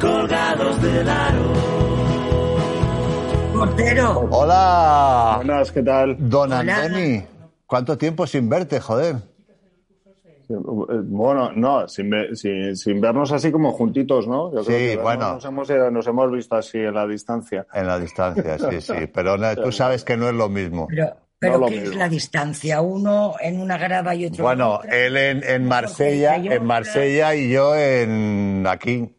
Colgados del aro. Portero. Hola, Buenas, ¿qué tal? don Hola. Antoni. ¿Cuánto tiempo sin verte, joder? Bueno, no, sin, ve- sin, sin vernos así como juntitos, ¿no? Yo Sí, creo que bueno. Nos hemos, eh, nos hemos visto así en la distancia. En la distancia, sí, sí. Pero no, tú sabes que no es lo mismo. Pero, pero No lo ¿qué es la distancia? Uno en una grada y otro en Bueno, otra. él en, en Marsella, en Marsella y yo en aquí.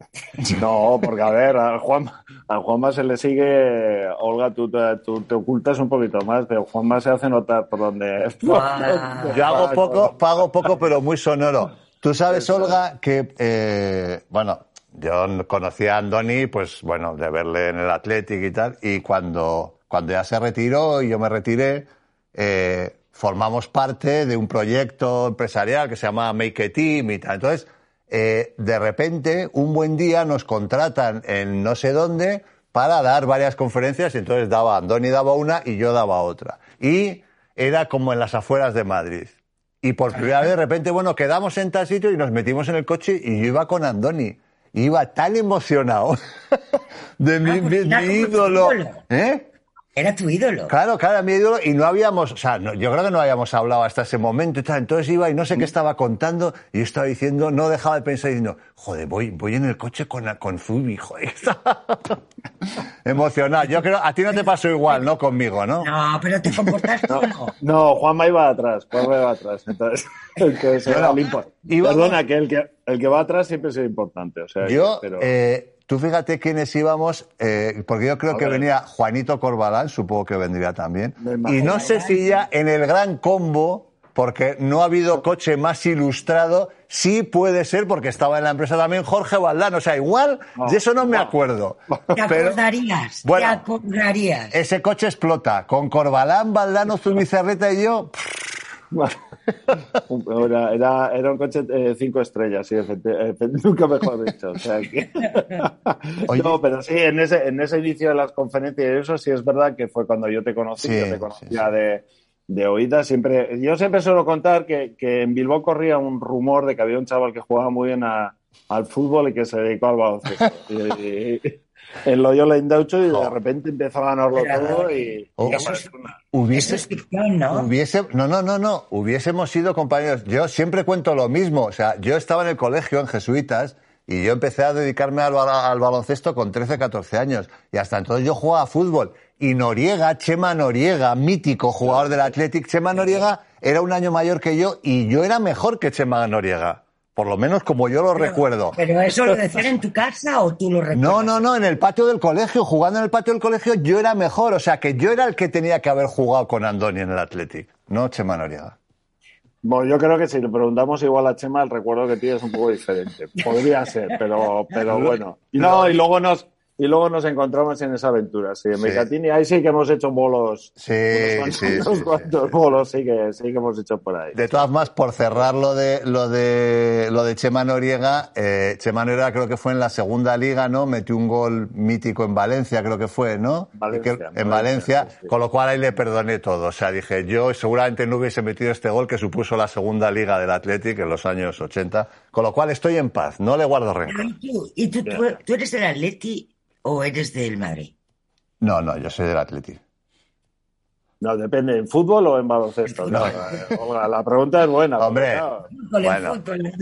No, porque a ver, a Juan, a Juanma se le sigue, Olga, tú, te- tú te ocultas un poquito más, pero Juanma se hace notar por donde... Guau. Yo hago poco, pago poco, pero muy sonoro. Tú sabes, Olga, que, eh, bueno, yo conocí a Andoni, pues bueno, de verle en el Athletic y tal, y cuando, cuando ya se retiró y yo me retiré, eh, formamos parte de un proyecto empresarial que se llama Make a Team y tal. Entonces, eh, de repente, un buen día nos contratan en no sé dónde para dar varias conferencias y entonces daba, Andoni daba una y yo daba otra. Y era como en las afueras de Madrid. Y por primera vez de repente, bueno, quedamos en tal sitio y nos metimos en el coche y yo iba con Andoni. Iba tan emocionado de mi, Ah, mi- mi ídolo. ¿Eh? Era tu ídolo. Claro, claro, mi ídolo, y no habíamos, o sea, no- yo creo que no habíamos hablado hasta ese momento y tal. Entonces iba y no sé qué estaba contando, y yo estaba diciendo, no dejaba de pensar diciendo, joder, voy, voy en el coche con, con Zubi, joder. Emocionado. Yo creo, a ti no te pasó igual, ¿no? Conmigo, ¿no? No, pero te comportaste no. No, Juanma iba atrás, Juanma iba atrás. Entonces, entonces era Bueno, Perdona, que el que, el que va atrás siempre es importante. O sea, Yo, pero- eh, tú fíjate quiénes íbamos, eh, porque yo creo A que ver. venía Juanito Corbalán, supongo que vendría también. Y no sé si ya en el gran combo, porque no ha habido coche más ilustrado, sí puede ser porque estaba en la empresa también Jorge Valdán. O sea, igual No, de eso no me acuerdo. Te Pero acordarías, te Bueno. acordarías. ese coche explota. Con Corbalán, Valdano, Zubizarreta y yo. Era, era, era un coche eh, cinco estrellas, sí, nunca mejor dicho. O sea que... No, pero sí, en ese, en ese inicio de las conferencias y eso sí es verdad que fue cuando yo te conocí, Sí, yo te conocía sí, sí. de, de oídas. Siempre, yo siempre suelo contar que, que en Bilbao corría un rumor de que había un chaval que jugaba muy bien a- al fútbol y que se dedicó al baloncesto. Y- y- en Loyola Indaucho y de repente empezó a ganarlo todo y... Oh. y es- Hubiese, es ficción, ¿no? Hubiese, no, no, no, no. Hubiésemos sido compañeros. Yo siempre cuento lo mismo. O sea, yo estaba en el colegio, en Jesuitas, y yo empecé a dedicarme al, baloncesto con 13, 14 años. Y hasta entonces yo jugaba a fútbol. Y Noriega, Chema Noriega, mítico jugador del Athletic, Chema Noriega era un año mayor que yo y yo era mejor que Chema Noriega. Por lo menos como yo lo recuerdo. ¿Pero eso lo decían en tu casa o tú lo recuerdas? No, no, no, en el patio del colegio, jugando en el patio del colegio, yo era mejor. O sea, que yo era el que tenía que haber jugado con Andoni en el Athletic, no Chema Noriega. Bueno, yo creo que si le preguntamos igual a Chema, el recuerdo que tiene es un poco diferente. Podría ser, pero, pero bueno. Y no, y luego nos, y luego nos encontramos en esa aventura, sí. En Sí. Mecatini, ahí sí que hemos hecho bolos. Sí, unos sí, cuantos, sí, cuantos sí. bolos sí que, sí que hemos hecho por ahí. De todas formas, por cerrar lo de lo de lo de Chema Noriega, eh, Chema Noriega creo que fue en la segunda liga, ¿no? Metió un gol mítico en Valencia, creo que fue, ¿no? Valencia, Y que- en Valencia, Valencia, sí, sí. con lo cual ahí le perdoné todo. O sea, dije, yo seguramente no hubiese metido este gol que supuso la segunda liga del Athletic en los años 80, con lo cual estoy en paz, no le guardo rencor. ¿Y tú, y tú, tú, tú eres del Atleti o eres del Madrid? No, no, yo soy del Athletic. No, depende, ¿en fútbol o en baloncesto? No, Olga, la pregunta es buena. Hombre. el Bueno. fútbol.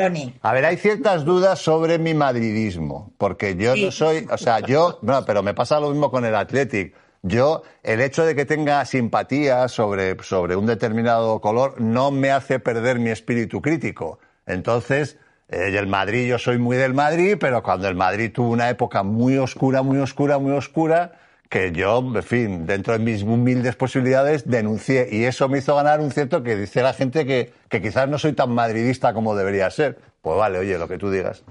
A ver, hay ciertas dudas sobre mi madridismo, porque yo Sí. no soy, o sea, yo, no, pero me pasa lo mismo con el Athletic. Yo, el hecho de que tenga simpatía sobre, sobre un determinado color no me hace perder mi espíritu crítico. Entonces, eh, y el Madrid, yo soy muy del Madrid, pero cuando el Madrid tuvo una época muy oscura, muy oscura, muy oscura, que yo, en fin, dentro de mis humildes posibilidades, denuncié. Y eso me hizo ganar un cierto que dice la gente que, que quizás no soy tan madridista como debería ser. Pues vale, oye, lo que tú digas.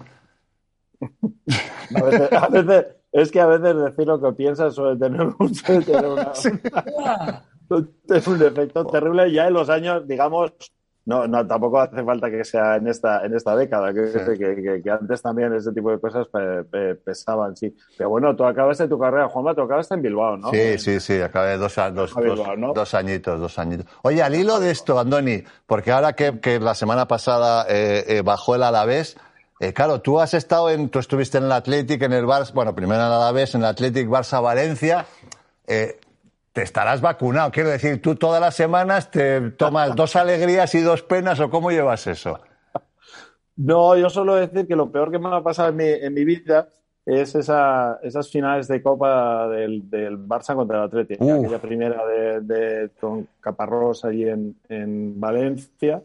A veces, a veces- es que a veces decir lo que piensas suele tener un, suele tener una- es un efecto terrible ya en los años, digamos, no, no, tampoco hace falta que sea en esta, en esta década, que, Sí. que, que- que antes también ese tipo de cosas pe- pe- pesaban, sí. Pero bueno, tú acabaste tu carrera, Juanma, tú acabaste en Bilbao, ¿no? Sí, sí, sí, acabé dos, dos, Bilbao, ¿no? dos añitos, dos añitos. Oye, al hilo de esto, Andoni, porque ahora que, que la semana pasada eh, eh, bajó el Alavés, eh, claro, tú has estado en, tú estuviste en el Athletic, en el Barça, bueno, primero en el Alavés, en el Athletic Barça Valencia, te estarás vacunado, quiero decir, tú todas las semanas te tomas dos alegrías y dos penas, ¿o cómo llevas eso? No, yo suelo decir que lo peor que me ha pasado en mi, en mi vida es esa, esas finales de Copa del, del Barça contra el Atlético. Aquella primera de, de- con Caparrós allí en, en Valencia.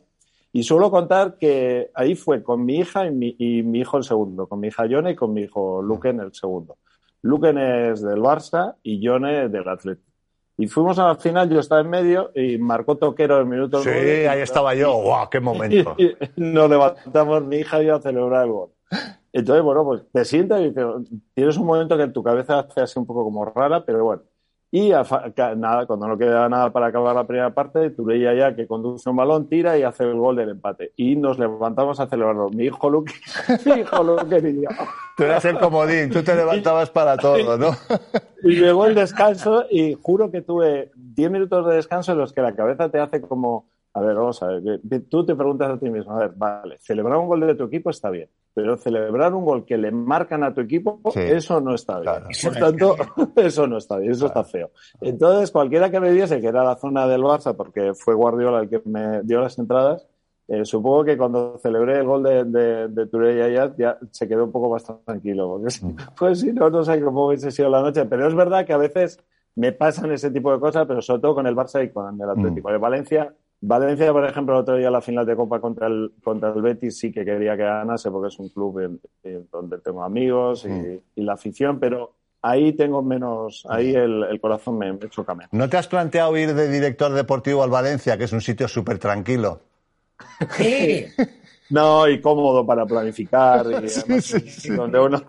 Y suelo contar que ahí fue con mi hija y mi, y mi hijo el segundo, con mi hija Yone y con mi hijo Luquen el segundo. Luquen es del Barça y Yone del Atlético. Y fuimos a la final, yo estaba en medio y marcó Toquero el minuto Sí, ahí estaba yo, ¡guau, qué momento! Y nos levantamos, mi hija y yo a celebrar el gol. Entonces, bueno, pues te sientas y te- tienes un momento que en tu cabeza hace así un poco como rara, pero bueno. Y a nada, cuando no queda nada para acabar la primera parte, Turella ya que conduce un balón, tira y hace el gol del empate. Y nos levantamos a celebrarlo. Mi hijo Luque, mi hijo Luque yo. Tú eras el comodín, tú te levantabas para todo, ¿no? Y llegó el descanso y juro que tuve 10 minutos de descanso en los que la cabeza te hace como, a ver, vamos a ver, tú te preguntas a ti mismo, a ver, vale, celebrar un gol de tu equipo está bien, pero celebrar un gol que le marcan a tu equipo, Sí. eso no está bien. Claro. Por tanto, eso no está bien, eso está feo. Entonces, cualquiera que me viese, que era la zona del Barça, porque fue Guardiola el que me dio las entradas, eh, supongo que cuando celebré el gol de, de, de Turella ya, ya se quedó un poco más tranquilo, porque si- pues si no, no sé cómo hubiese sido la noche. Pero es verdad que a veces me pasan ese tipo de cosas, pero sobre todo con el Barça y con el Atlético. De Valencia, Valencia, por ejemplo, el otro día la final de Copa contra el, contra el Betis sí que quería que ganase porque es un club en- en donde tengo amigos y, y la afición, pero ahí tengo menos, ahí el, el corazón me, me choca menos. ¿No te has planteado ir de director deportivo al Valencia, que es un sitio súper tranquilo? Sí. No, y cómodo para planificar y, además, y donde uno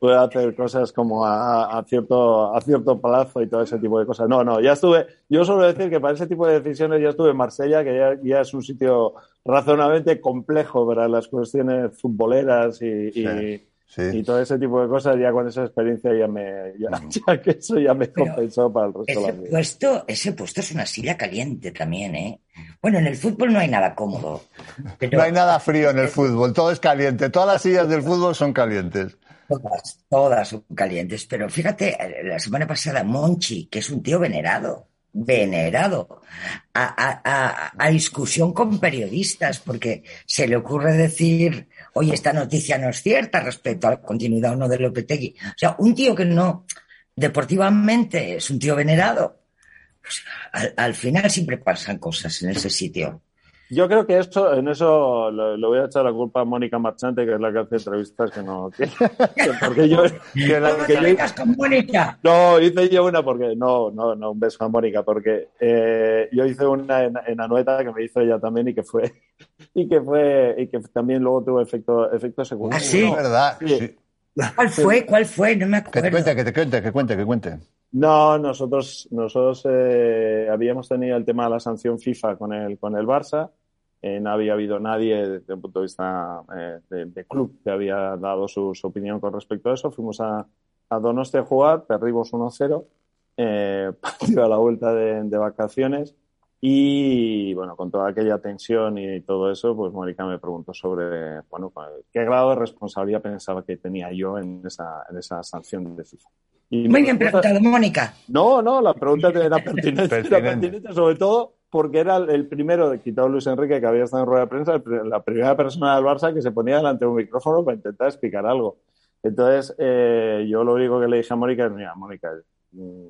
puede hacer cosas como a, a cierto a cierto plazo y todo ese tipo de cosas. No, no, ya estuve, yo suelo decir que para ese tipo de decisiones ya estuve en Marsella, que ya, ya es un sitio razonablemente complejo para las cuestiones futboleras y, y- Sí, sí. y todo ese tipo de cosas, ya con esa experiencia ya me, ya, ya que eso ya me Pero compensó para el resto de Ese la vida. puesto, ese puesto es una silla caliente también, ¿eh? Bueno, en el fútbol no hay nada cómodo. Pero No hay nada frío en el fútbol, todo es caliente. Todas las sillas del fútbol son calientes. Todas, todas son calientes. Pero fíjate, la semana pasada, Monchi, que es un tío venerado, venerado, a, a- a- discusión con periodistas, porque se le ocurre decir, oye, esta noticia no es cierta respecto a la continuidad o no de Lopetegui. O sea, un tío que no, deportivamente, es un tío venerado. Pues, al final siempre pasan cosas en ese sitio. Yo creo que eso, en eso le, le voy a echar la culpa a Mónica Marchante, que es la que hace entrevistas que no. que- que porque yo, que la- ¿Cómo que yo- vengas con Mónica? no, hice yo una porque. No, no, no, un beso a Mónica, porque eh, yo hice una en, en Anueta que me hizo ella también y que fue. Y que fue. Y que también luego tuvo efecto, efecto secundario. ¿Ah, sí? Es verdad. Sí. sí. ¿Cuál fue? ¿Cuál fue? No me Que te acuerdo. cuente, que te cuente, que cuente, que cuente. No, nosotros, nosotros eh, habíamos tenido el tema de la sanción FIFA con el, con el Barça. Eh, no había habido nadie desde un punto de vista eh, de, de club que había dado su, su opinión con respecto a eso. Fuimos a, a Donostia a jugar, perdimos 1-0, eh, partido a la vuelta de, de vacaciones. Y bueno, con toda aquella tensión y todo eso, pues Mónica me preguntó sobre, bueno, pues, qué grado de responsabilidad pensaba que tenía yo en esa, en esa sanción de FIFA. Y Muy bien preguntado, Mónica. no, no, la pregunta era pertinente, era Pertinente. sobre todo porque era el- primero de quitado Luis Enrique que había estado en rueda de prensa, la primera persona del Barça que se ponía delante de un micrófono para intentar explicar algo. Entonces, eh, yo lo único que le dije a Mónica es, mira, Mónica, mm,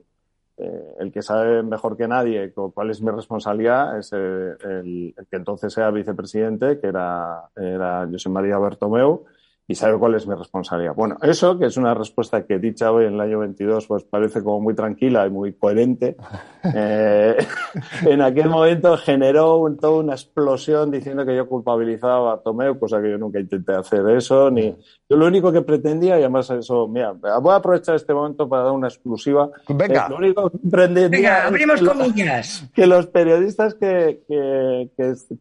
eh, el que sabe mejor que nadie cu- cuál es mi responsabilidad es eh, el, el que entonces era vicepresidente, que era, era José María Bertomeu, y sabe cuál es mi responsabilidad. Bueno, eso, que es una respuesta que dicha hoy en el año 22, pues parece como muy tranquila y muy coherente, eh, en aquel momento generó toda una explosión diciendo que yo culpabilizaba a Tomeu, cosa que yo nunca intenté hacer eso, ni yo lo único que pretendía, y además eso, mira, voy a aprovechar este momento para dar una exclusiva. Venga, eh, lo único que pretendía Venga, abrimos que, comillas. que los periodistas que, que,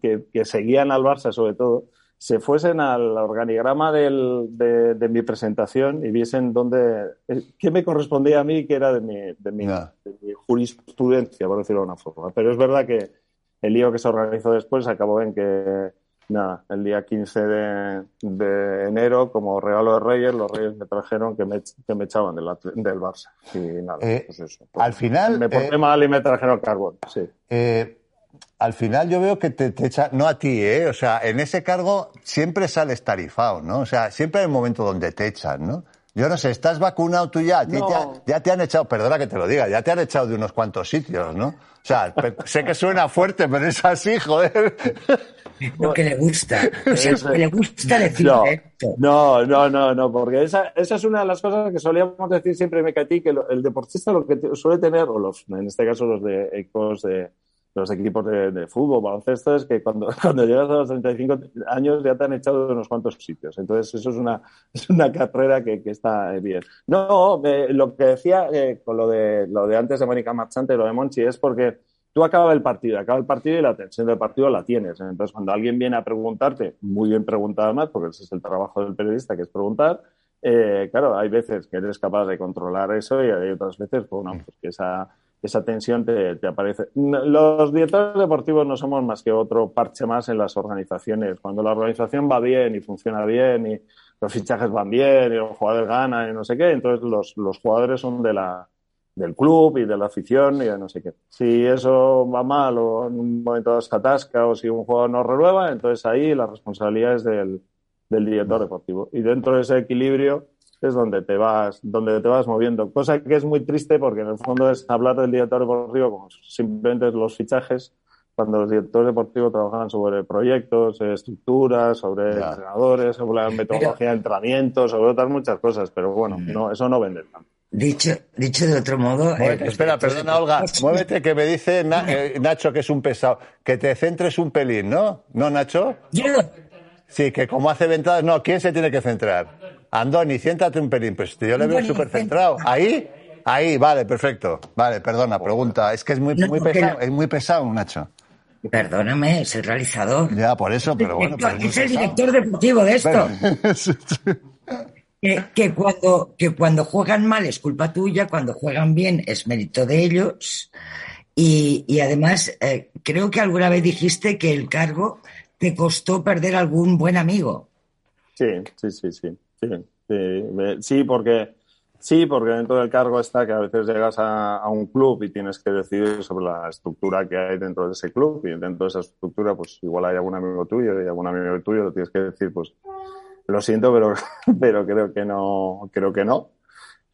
que, que seguían al Barça, sobre todo, se fuesen al organigrama del, de, de, mi presentación y viesen dónde, qué me correspondía a mí, que era de mi, de mi, Ya. de mi jurisprudencia, por decirlo de una forma. Pero es verdad que el lío que se organizó después acabó en que, nada, el día 15 de, de enero, como regalo de Reyes, los Reyes me trajeron que me, que me echaban del, del Barça. Y nada, Eh, pues eso. al final, Me porté eh, mal y me trajeron carbón, sí. Eh, al final yo veo que te, te echa, no a ti, ¿eh? O sea, en ese cargo siempre sales tarifado, ¿no? O sea, siempre hay un momento donde te echan, ¿no? Yo no sé, ¿estás vacunado tú ya? No. te ha- ya te han echado, perdona que te lo diga, ya te han echado de unos cuantos sitios, ¿no? O sea, sé que suena fuerte, pero es así, joder. Lo que le gusta. O sea, Eso. lo que le gusta decir No, esto. no, no, no, no, porque esa, esa es una de las cosas que solíamos decir siempre, me a ti, que el deportista lo que suele tener, o los, en este caso los de equipos de los equipos de, de fútbol, baloncesto, es que cuando, cuando llegas a los 35 años ya te han echado de unos cuantos sitios. Entonces, eso es una, es una carrera que, que está bien. No, eh, lo que decía eh, con lo de, lo de antes de Mónica Marchante y lo de Monchi es porque tú acaba el partido, acaba el partido y la tensión del partido la tienes. Entonces, cuando alguien viene a preguntarte, muy bien preguntado además, porque ese es el trabajo del periodista, que es preguntar, eh, claro, hay veces que eres capaz de controlar eso y hay otras veces, pues, no, pues que esa, esa tensión te, te aparece. Los directores deportivos no somos más que otro parche más en las organizaciones. Cuando la organización va bien y funciona bien y los fichajes van bien y los jugadores ganan y no sé qué, entonces los, los jugadores son de la, del club y de la afición y de no sé qué. Si eso va mal o en un momento se atasca o si un jugador no renueva, entonces ahí la responsabilidad es del, del director deportivo. Y dentro de ese equilibrio es donde te vas, donde te vas moviendo. Cosa que es muy triste porque en el fondo es hablar del director deportivo como simplemente los fichajes, cuando los directores deportivos trabajan sobre proyectos, estructuras, sobre Ya. entrenadores, sobre la metodología de entrenamiento, sobre otras muchas cosas, pero bueno, no, eso no vende tanto. Dicho, dicho de otro modo. Muévete, eh, espera, perdona, Olga. Muévete, que me dice Na- eh, Nacho que es un pesado. Que te centres un pelín, ¿no? ¿No, Nacho? Yo, Sí, que como hace ventadas. No, ¿quién se tiene que centrar? Andoni, siéntate un pelín. Pues yo le veo súper centrado. ¿Ahí? Ahí, vale, perfecto. Vale, perdona, pregunta. Es que es muy, muy pesado, es muy pesado, Nacho. perdóname, es el realizador. Ya, por eso, pero bueno. Es el director deportivo de esto. Que, que cuando, que cuando juegan mal es culpa tuya, cuando juegan bien es mérito de ellos. Y, y además, eh, creo que alguna vez dijiste que el cargo te costó perder algún buen amigo. Sí, sí, sí, sí. Sí, sí, sí, porque, sí, porque dentro del cargo está que a veces llegas a, a un club y tienes que decidir sobre la estructura que hay dentro de ese club y dentro de esa estructura pues igual hay algún amigo tuyo y algún amigo tuyo lo tienes que decir pues lo siento pero, pero creo que no, creo que no.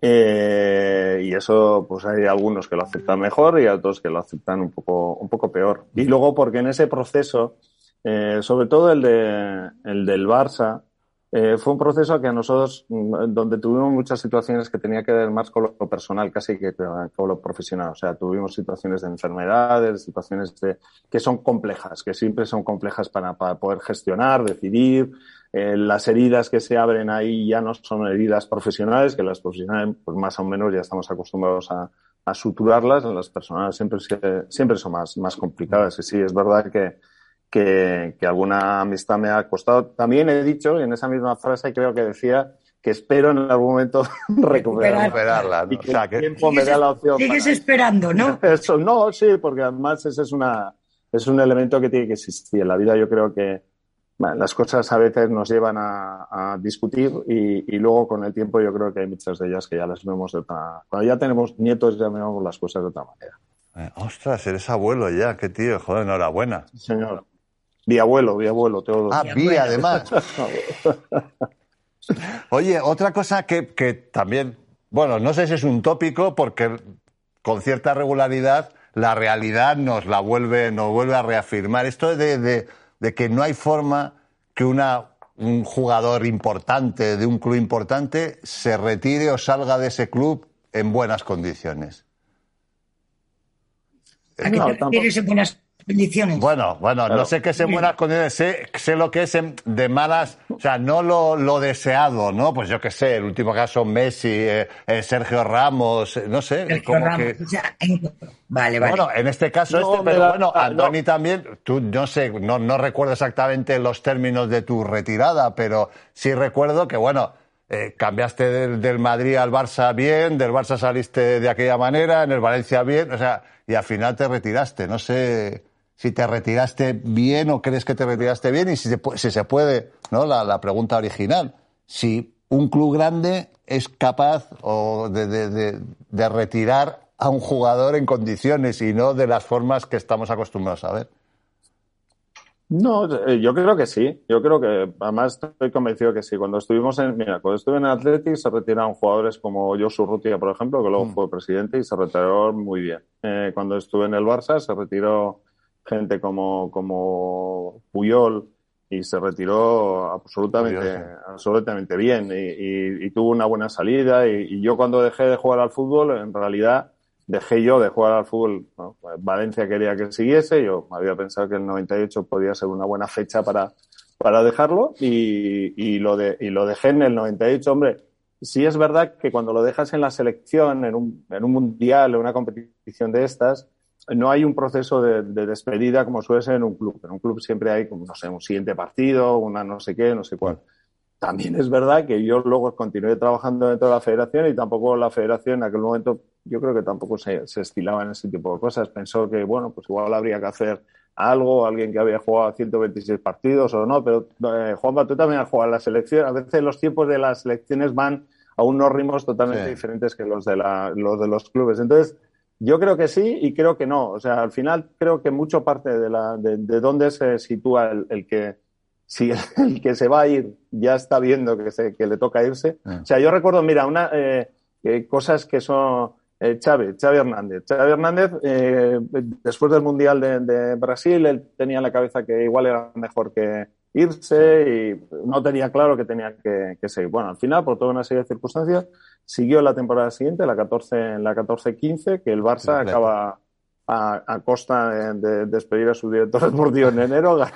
Eh, y eso, pues hay algunos que lo aceptan mejor y otros que lo aceptan un poco, un poco peor. Y luego porque en ese proceso, eh, sobre todo el, de, el del Barça, eh, fue un proceso que a nosotros, mm, donde tuvimos muchas situaciones que tenía que ver más con lo personal casi que con lo profesional. O sea, tuvimos situaciones de enfermedades, situaciones de, que son complejas, que siempre son complejas para, para poder gestionar, decidir. Eh, las heridas que se abren ahí ya no son heridas profesionales, que las profesionales, pues más o menos ya estamos acostumbrados a, a suturarlas. Las personales siempre, siempre son más, más complicadas. Y sí, es verdad que, que, que alguna amistad me ha costado. También he dicho, en esa misma frase creo que decía, que espero en algún momento recuperarla. Recuperarla, ¿no? Y O que el tiempo me da la opción. Sigues para- esperando, ¿no? eso, no, sí, porque además ese es una es un elemento que tiene que existir. En la vida yo creo que bueno, las cosas a veces nos llevan a, a discutir y, y luego con el tiempo yo creo que hay muchas de ellas que ya las vemos de otra... Cuando ya tenemos nietos ya vemos las cosas de otra manera. Eh, ostras, eres abuelo ya, qué tío, joder, enhorabuena. Sí, Señor. Biabuelo, biabuelo, Teodoro. Ah, vi, además. Oye, otra cosa que, que también, bueno, no sé si es un tópico porque con cierta regularidad la realidad nos la vuelve, nos vuelve a reafirmar. Esto de, de- de que no hay forma que una un jugador importante de un club importante se retire o salga de ese club en buenas condiciones. ¿A qué No, te refieres en buenas condiciones? Bueno, bueno, no sé qué es en buenas condiciones, sé, sé lo que es en- de malas, o sea, no lo, lo deseado, ¿no? Pues yo qué sé, el último caso Messi, eh, eh, Sergio Ramos, eh, no sé, Sergio como Ramos, que... o sea, en- Vale, vale. Bueno, en este caso No, este, pero bueno, ah, Andoni no. también, tú no sé, no, no recuerdo exactamente los términos de tu retirada, pero sí recuerdo que, bueno, eh, cambiaste del, del Madrid al Barça bien, del Barça saliste de aquella manera, en el Valencia bien, o sea, y al final te retiraste. No sé si te retiraste bien o crees que te retiraste bien y si se, si se puede, ¿no? La, la pregunta original. Si un club grande es capaz o de, de- de- de retirar a un jugador en condiciones y no de las formas que estamos acostumbrados a ver. No, eh, yo creo que sí. Yo creo que, además, estoy convencido que sí. Cuando estuvimos en, mira, cuando estuve en Athletic se retiraron jugadores como Josu Rutia, por ejemplo, que luego Mm. fue presidente y se retiró muy bien. Eh, cuando estuve en el Barça se retiró gente como, como Puyol y se retiró absolutamente, absolutamente bien y, y- y tuvo una buena salida. Y, y yo cuando dejé de jugar al fútbol, en realidad dejé yo de jugar al fútbol. Valencia quería que siguiese, yo había pensado que el 98 podía ser una buena fecha para, para dejarlo y, y lo de, y lo dejé en el 98. Hombre, sí es verdad que cuando lo dejas en la selección, en un, en un mundial, en una competición de estas, no hay un proceso de, de despedida como suele ser en un club. En un club siempre hay, como, no sé, un siguiente partido, una no sé qué, no sé cuál. También es verdad que yo luego continué trabajando dentro de la federación y tampoco la federación en aquel momento, yo creo que tampoco se, se estilaba en ese tipo de cosas. Pensó que, bueno, pues igual habría que hacer algo, alguien que había jugado 126 partidos o no, pero eh, Juanpa, tú también has jugado en la selección. A veces los tiempos de las selecciones van a unos ritmos totalmente Sí. diferentes que los de, la, los de los clubes. Entonces, yo creo que sí y creo que no. O sea, al final creo que mucho parte de, la, de, de dónde se sitúa el, el que si el, el que se va a ir ya está viendo que, se, que le toca irse. Mm. O sea, yo recuerdo, mira, una eh, eh, cosas que son eh, Xavi, Xavi Hernández. Xavi Hernández, eh, después del Mundial de, de Brasil, él tenía en la cabeza que igual era mejor que irse y no tenía claro que tenía que, que seguir. Bueno, al final, por toda una serie de circunstancias, siguió la temporada siguiente, la 14, la 14-15, que el Barça acaba a, a costa de, de despedir a su director deportivo en enero, gana,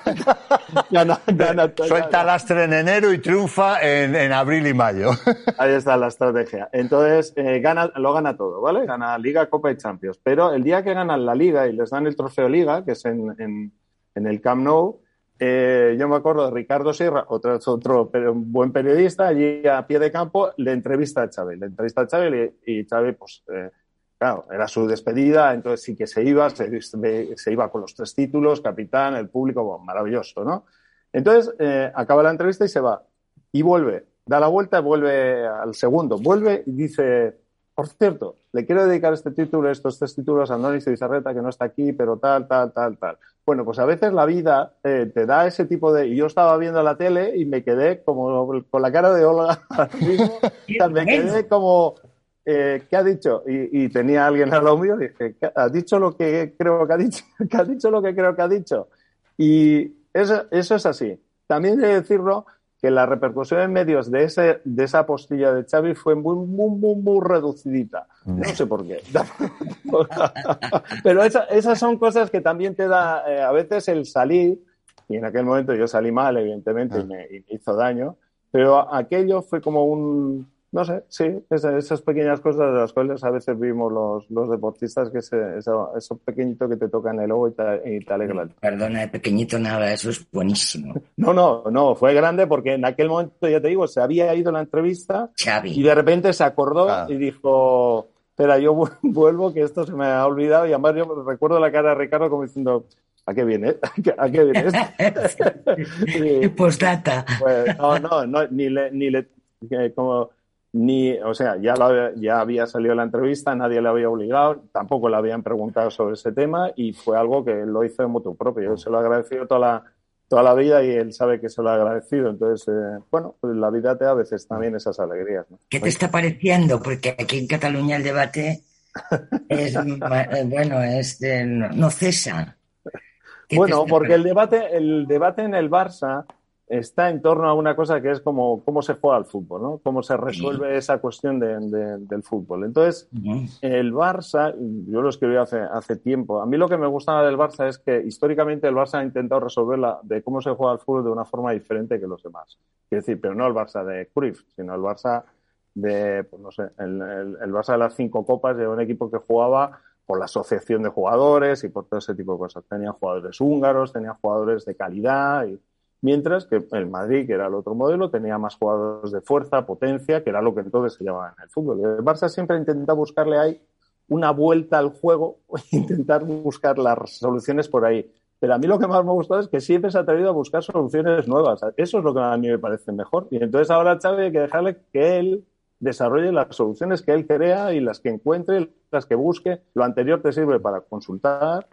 gana, gana- Suelta lastre en enero y triunfa en, en abril y mayo. Ahí está la estrategia. Entonces, eh, gana, lo gana todo, ¿vale? Gana Liga, Copa y Champions. Pero el día que ganan la Liga y les dan el trofeo Liga, que es en, en, en el Camp Nou, eh, yo me acuerdo de Ricardo Sierra, otro, otro pe- buen periodista, allí a pie de campo, le entrevista a Xavi. Le entrevista a Xavi y, y Xavi, pues, eh, claro, era su despedida, entonces sí que se iba, se, iba con los tres títulos, capitán, el público, maravilloso, ¿no? Entonces, eh, acaba la entrevista y se va. Y vuelve, da la vuelta, vuelve al segundo, vuelve y dice, por cierto, le quiero dedicar este título, estos tres títulos a Andoni Bizarreta, que no está aquí, pero tal, tal, tal, tal. Bueno, pues a veces la vida eh, te da ese tipo de... Y yo estaba viendo la tele y me quedé como con la cara de Olga mismo, me quedé como... Eh, ¿Qué ha dicho? Y, y, tenía alguien al lado mío y dije, ¿ha dicho lo que creo que ha dicho? ¿Qué ha dicho lo que creo que ha dicho? Y eso, eso es así. También he de decirlo que la repercusión en medios de, ese, de esa postilla de Xavi fue muy, muy, muy, muy reducidita. No sé por qué. Pero esa, esas son cosas que también te da eh, a veces el salir, y en aquel momento yo salí mal, evidentemente, y me, y me hizo daño, pero aquello fue como un, no sé, sí, esas, esas, pequeñas cosas de las cuales a veces vimos los, los deportistas, que ese, eso, eso, pequeñito que te toca en el ojo y te, y te alegra. Perdona, de pequeñito nada, eso es buenísimo. No, no, no, fue grande porque en aquel momento, ya te digo, se había ido la entrevista Xavi. y de repente se acordó ah. y dijo, espera, yo vuelvo, que esto se me ha olvidado. Y además yo recuerdo la cara de Ricardo como diciendo, ¿a qué viene? ¿A qué viene esto? Postdata. Pues, no, no, no, ni le, ni le, como, ni, o sea, ya, lo, ya había salido la entrevista, nadie le había obligado, tampoco le habían preguntado sobre ese tema y fue algo que lo hizo de motu propio. Yo se lo he agradecido toda la, toda la vida y él sabe que se lo ha agradecido. Entonces, eh, bueno, pues la vida te da a veces también esas alegrías. ¿no? ¿Qué te está pareciendo? Porque aquí en Cataluña el debate es, bueno, es de, no, no cesa. Bueno, porque el debate, el debate en el Barça está en torno a una cosa que es como cómo se juega al fútbol, ¿no? Cómo se resuelve esa cuestión del fútbol. Entonces, el Barça, yo lo escribí hace, hace tiempo, a mí lo que me gustaba del Barça es que históricamente el Barça ha intentado resolverla de cómo se juega al fútbol de una forma diferente que los demás. Quiero decir, pero no el Barça de Cruyff, sino el Barça de, pues no sé, el, el Barça de las cinco copas de un equipo que jugaba por la asociación de jugadores y por todo ese tipo de cosas. Tenía jugadores húngaros, tenía jugadores de calidad y Mientras que el Madrid, que era el otro modelo, tenía más jugadores de fuerza, potencia, que era lo que entonces se llamaba en el fútbol. el Barça siempre intenta buscarle ahí una vuelta al juego, intentar buscar las soluciones por ahí. Pero a mí lo que más me gustó es que siempre se ha atrevido a buscar soluciones nuevas. Eso es lo que a mí me parece mejor. Y entonces ahora Xavi hay que dejarle que él desarrolle las soluciones que él crea y las que encuentre, las que busque. Lo anterior te sirve para consultar,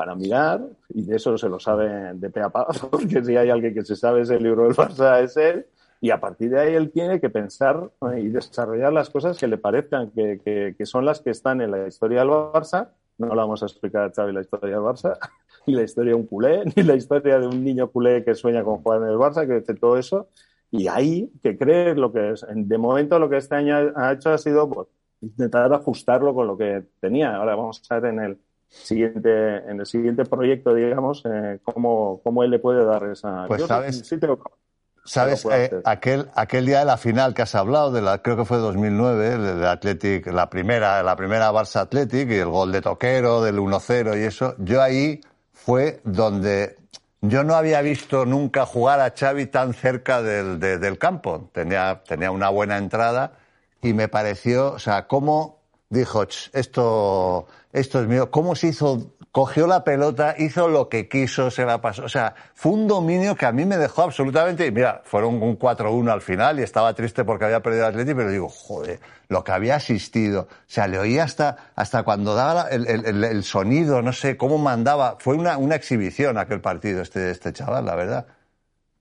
para mirar, y de eso se lo sabe de pe a pa, porque si hay alguien que se sabe ese libro del Barça es él, y a partir de ahí él tiene que pensar y desarrollar las cosas que le parezcan que, que, son las que están en la historia del Barça. No le vamos a explicar a Xavi la historia del Barça, ni la historia de un culé, ni la historia de un niño culé que sueña con jugar en el Barça, que dice todo eso. Y ahí, que cree lo que es. De momento, lo que este año ha hecho ha sido pues, intentar ajustarlo con lo que tenía. Ahora vamos a ver en el, siguiente, en el siguiente proyecto, digamos, eh, cómo, cómo, él le puede dar esa. Pues sabes, sabes eh, aquel, aquel día de la final que has hablado, de la, creo que fue 2009, del Athletic, la primera, la primera Barça Athletic y el gol de Toquero, del 1-0 y eso, yo ahí fue donde yo no había visto nunca jugar a Xavi tan cerca del, del campo. Tenía, tenía una buena entrada y me pareció, o sea, cómo dijo, esto, esto es mío. ¿Cómo se hizo? Cogió la pelota, hizo lo que quiso, se la pasó. O sea, fue un dominio que a mí me dejó absolutamente. Mira, fueron un 4-1 al final y estaba triste porque había perdido el Atleti, pero digo, joder, lo que había asistido. O sea, le oía hasta, hasta cuando daba el, el, el sonido, no sé, cómo mandaba. Fue una, una exhibición aquel partido, este, este chaval, la verdad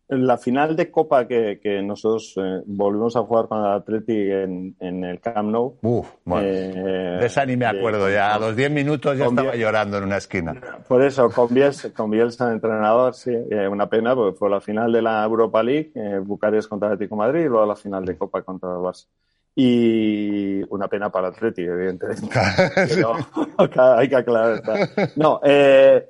la final de Copa que, que nosotros eh, volvimos a jugar con el Atleti en, en el Camp Nou. Uf, bueno. Eh, de esa ni me acuerdo ya. A los 10 minutos ya estaba llorando en una esquina. Por eso, con Bielsa, con Bielsa entrenador, sí. Eh, una pena, porque fue la final de la Europa League, Bucarest contra Atlético Madrid, y luego la final de Copa contra el Barça. Y una pena para el Atleti, evidentemente. Pero, hay que aclarar. No, eh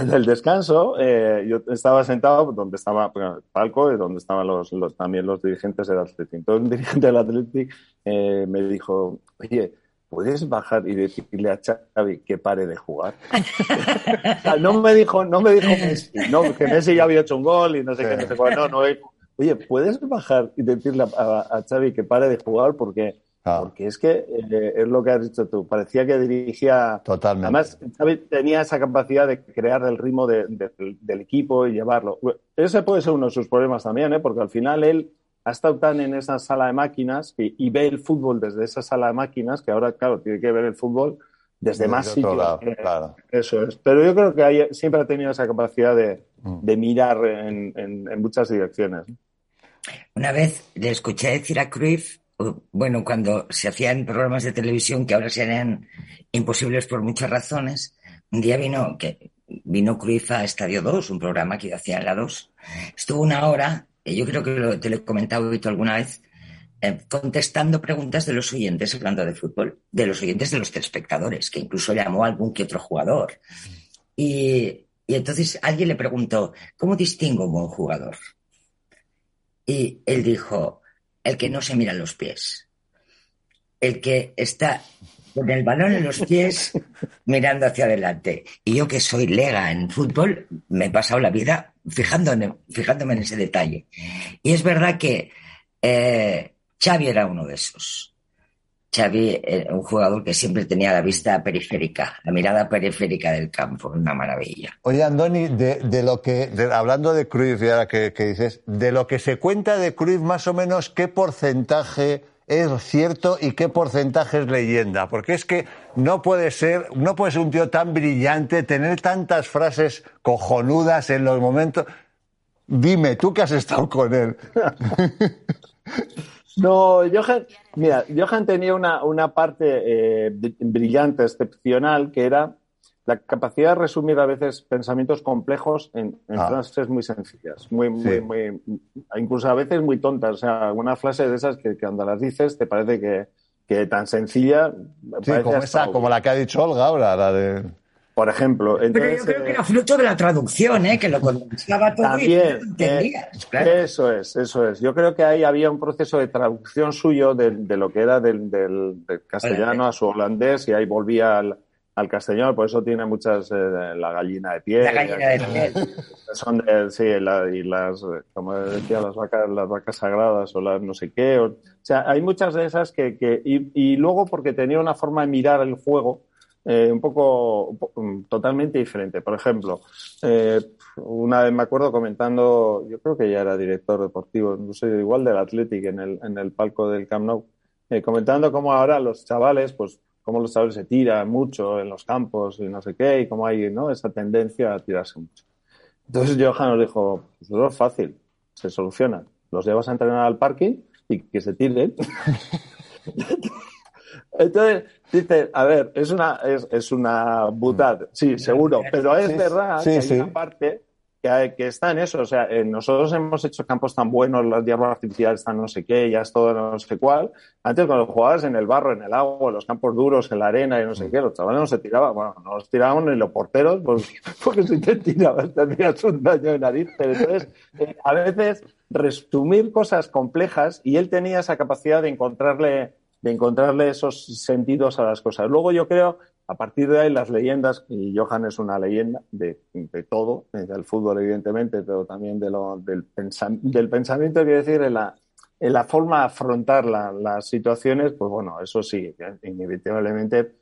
en el descanso, eh, yo estaba sentado donde estaba el palco donde estaban los, los, también los dirigentes del Athletic. Entonces, un dirigente del Athletic eh, me dijo, oye, ¿puedes bajar y decirle a Xavi que pare de jugar? no me dijo, no me dijo Messi, no, que Messi ya había hecho un gol y no sé qué, no sé cuál. No, no, oye, ¿puedes bajar y decirle a, a Xavi que pare de jugar? Porque Ah. Porque es que eh, es lo que has dicho tú. Parecía que dirigía. Totalmente. Además, tenía esa capacidad de crear el ritmo del equipo y llevarlo. Ese puede ser uno de sus problemas también, ¿eh? porque al final él ha estado tan en esa sala de máquinas y, ve el fútbol desde esa sala de máquinas que ahora, claro, tiene que ver el fútbol desde más sitios. claro. Eso es. Pero yo creo que siempre ha tenido esa capacidad de, mm. mirar en, en muchas direcciones. Una vez le escuché decir a Cruyff bueno, cuando se hacían programas de televisión que ahora serían imposibles por muchas razones, un día vino, que vino Cruyff a Estadio 2, un programa que hacía en la 2. Estuvo una hora, yo creo que te lo he comentado alguna vez, eh, contestando preguntas de los oyentes hablando de fútbol, de los oyentes de los telespectadores, que incluso llamó a algún que otro jugador. Y, y entonces alguien le preguntó, ¿cómo distingo un buen jugador? Y él dijo, el que no se mira los pies, el que está con el balón en los pies mirando hacia adelante. Y yo que soy lega en fútbol, me he pasado la vida fijándome, en ese detalle. Y es verdad que eh, Xavi era uno de esos. Xavi un jugador que siempre tenía la vista periférica, la mirada periférica del campo, una maravilla. Oye, Andoni, de, lo que, hablando de Cruyff, y ahora que, dices, de lo que se cuenta de Cruyff, más o menos, ¿qué porcentaje es cierto y qué porcentaje es leyenda? Porque es que no puede ser, no puede ser un tío tan brillante, tener tantas frases cojonudas en los momentos. Dime, tú que has estado con él. No, Johan, mira, Johan tenía una, una parte eh, brillante, excepcional, que era la capacidad de resumir a veces pensamientos complejos en, en Ah. frases muy sencillas, muy, muy, Sí. muy, incluso a veces muy tontas. O sea, algunas frases de esas que, que cuando las dices te parece que, que tan sencilla. Sí, como, esa, como la que ha dicho Olga ahora, la de... Por ejemplo. Pero Entonces, yo creo que eh, era fruto de la traducción, ¿eh? que lo condensaba todo y También, entendías. eh, claro. eso es, eso es. Yo creo que ahí había un proceso de traducción suyo de, de lo que era del, del- del castellano a su holandés y ahí volvía al, al castellano, por eso tiene muchas, eh, la gallina de piel. La gallina de piel. Son de, sí, la- y las, como decía, las vacas, las vacas sagradas o las no sé qué. O, o sea, hay muchas de esas que, que y, y luego porque tenía una forma de mirar el juego eh, un poco um, totalmente diferente. Por ejemplo, eh, una vez me acuerdo comentando, yo creo que ya era director deportivo, no sé, igual del Athletic en el, en el palco del Camp Nou, eh, comentando cómo ahora los chavales, pues cómo los chavales se tiran mucho en los campos y no sé qué, y cómo hay ¿no? esa tendencia a tirarse mucho. Entonces Johan nos dijo, pues eso es fácil, se soluciona. Los llevas a entrenar al parking y que se tiren. Entonces, dice, a ver, es una, es, es una butad, sí, seguro, pero es Sí, verdad sí, que hay sí. una parte que, hay- que está en eso. O sea, eh, nosotros hemos hecho campos tan buenos, las hierbas artificiales están no sé qué, ya es todo no sé cuál. Antes, cuando jugabas en el barro, en el agua, en los campos duros, en la arena y no sé qué, los chavales no se tiraban. Bueno, no los tiraban ni los porteros, pues, porque si te tirabas tendrías un daño de nariz. Pero entonces, eh, a veces, resumir cosas complejas y él tenía esa capacidad de encontrarle de encontrarle esos sentidos a las cosas. Luego yo creo, a partir de ahí, las leyendas, y Johan es una leyenda de, de todo, eh, del fútbol evidentemente, pero también del, pensam- del pensamiento, quiero decir, en la, forma de afrontar la- las situaciones, pues bueno, eso sí, inevitablemente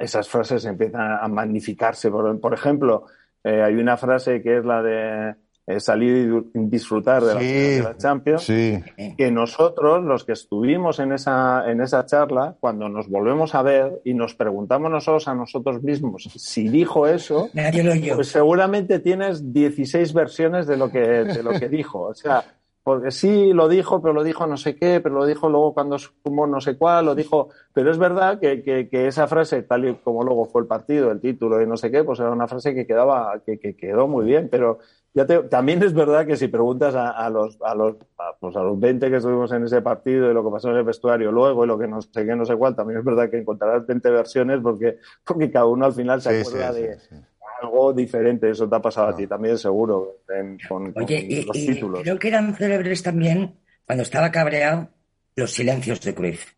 esas frases empiezan a magnificarse. Por, por ejemplo, eh, hay una frase que es la de eh, salir y disfrutar de la, Sí, de la Champions Sí, que nosotros, los que estuvimos en esa, en esa charla, cuando nos volvemos a ver y nos preguntamos nosotros a nosotros mismos si dijo eso, Nadie lo oyó. pues seguramente tienes 16 versiones de lo que, de lo que dijo. O sea, porque sí lo dijo, pero lo dijo no sé qué, pero lo dijo luego cuando sumó no sé cuál, lo dijo. Pero es verdad que, que, que esa frase, tal y como luego fue el partido, el título y no sé qué, pues era una frase que quedaba, que, que quedó muy bien. Pero ya te- también es verdad que si preguntas a, a los, a los, a, pues a los 20 que estuvimos en ese partido y lo que pasó en el vestuario luego y lo que no sé qué, no sé cuál, también es verdad que encontrarás 20 versiones porque, porque cada uno al final se sí, acuerda sí, de sí. Algo diferente. Eso te ha pasado a ti también, seguro, en- con, con Oye, y, los y títulos. creo que eran célebres también, cuando estaba cabreado, los silencios de Cruyff.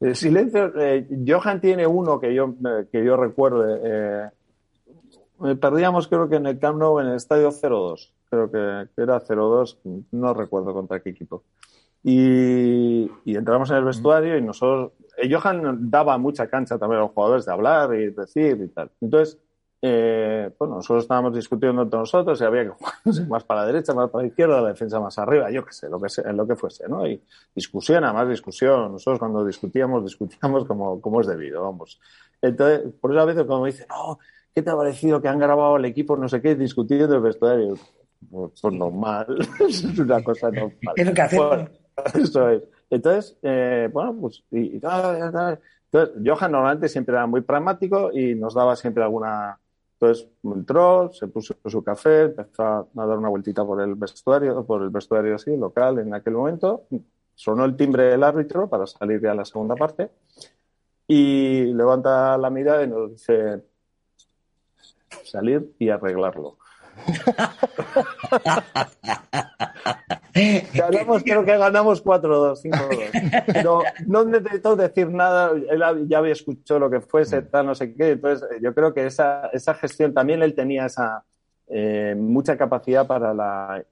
El silencio, eh, Johan tiene uno que yo, eh, que yo recuerde. Eh, eh, perdíamos, creo que en el Camp Nou, en el estadio 0-2. Creo que, que era 0-2, no recuerdo contra qué equipo. Y, y entramos en el vestuario y nosotros. eh, Johan daba mucha cancha también a los jugadores de hablar y decir y tal. Entonces, eh, bueno, nosotros estábamos discutiendo entre nosotros y había que jugar no sé, más para la derecha, más para la izquierda, la defensa más arriba, yo qué sé, lo que, sea, lo que fuese, ¿no? Y discusión, además discusión. Nosotros cuando discutíamos, discutíamos como, como es debido, vamos. Entonces, por eso a veces cuando me dicen, no, ¿qué te ha parecido que han grabado el equipo, no sé qué, discutiendo el vestuario? Pues, pues normal, es una cosa normal. Es lo que hacemos. Bueno, eso es. Entonces, eh, bueno, pues, y, y. Entonces, Johan normalmente siempre era muy pragmático y nos daba siempre alguna. Entonces entró, se puso su café, empezó a dar una vueltita por el vestuario, por el vestuario así, local en aquel momento. Sonó el timbre del árbitro para salir ya a la segunda parte y levanta la mirada y nos dice salir y arreglarlo. Ganamos, creo que ganamos 4-2, 5-2. Pero no necesito decir nada, él ya había escuchado lo que fuese, tal, no sé qué. Entonces, yo creo que esa, esa gestión también él tenía esa eh, mucha capacidad para la.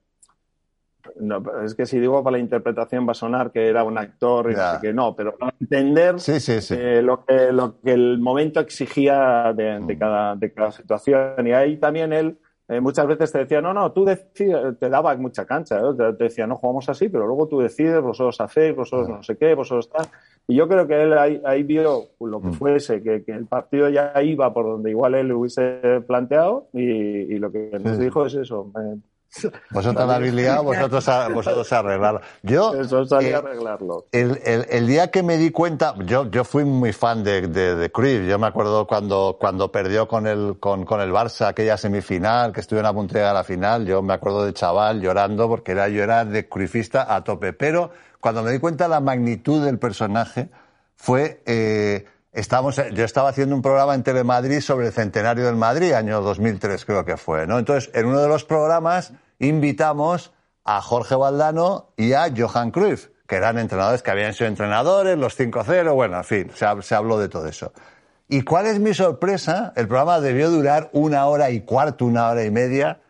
No, es que si digo para la interpretación va a sonar que era un actor y no qué, no, pero para entender Sí, sí, sí. eh, lo, que, lo que el momento exigía de, de Mm. cada, de cada situación. Y ahí también él eh, muchas veces te decía, no, no, tú decides, te daba mucha cancha, ¿no? te, te decía, no jugamos así, pero luego tú decides, vosotros hacéis, vosotros no sé qué, vosotros tal. Y yo creo que él ahí, ahí vio lo que Mm. fuese, que, que el partido ya iba por donde igual él hubiese planteado y, y lo que nos dijo es eso. eh, Vosotros la habéis liado, vosotros, a- vosotros a arreglarlo. Yo, Eso eh, arreglarlo. el, el- el día que me di cuenta, yo, yo fui muy fan de, de, de Cruyff. Yo me acuerdo cuando, cuando perdió con el, con, con el Barça aquella semifinal, que estuvieron a punto de llegar a la final. Yo me acuerdo de chaval llorando porque era, yo era de Cruyffista a tope. Pero cuando me di cuenta de la magnitud del personaje, fue, eh, estábamos, yo estaba haciendo un programa en Telemadrid sobre el centenario del Madrid, año 2003 creo que fue, ¿no? Entonces, en uno de los programas invitamos a Jorge Valdano y a Johan Cruyff, que eran entrenadores que habían sido entrenadores, los 5-0, bueno, en fin, se, hab- se habló de todo eso. ¿Y cuál es mi sorpresa? El programa debió durar una hora y cuarto, una hora y media.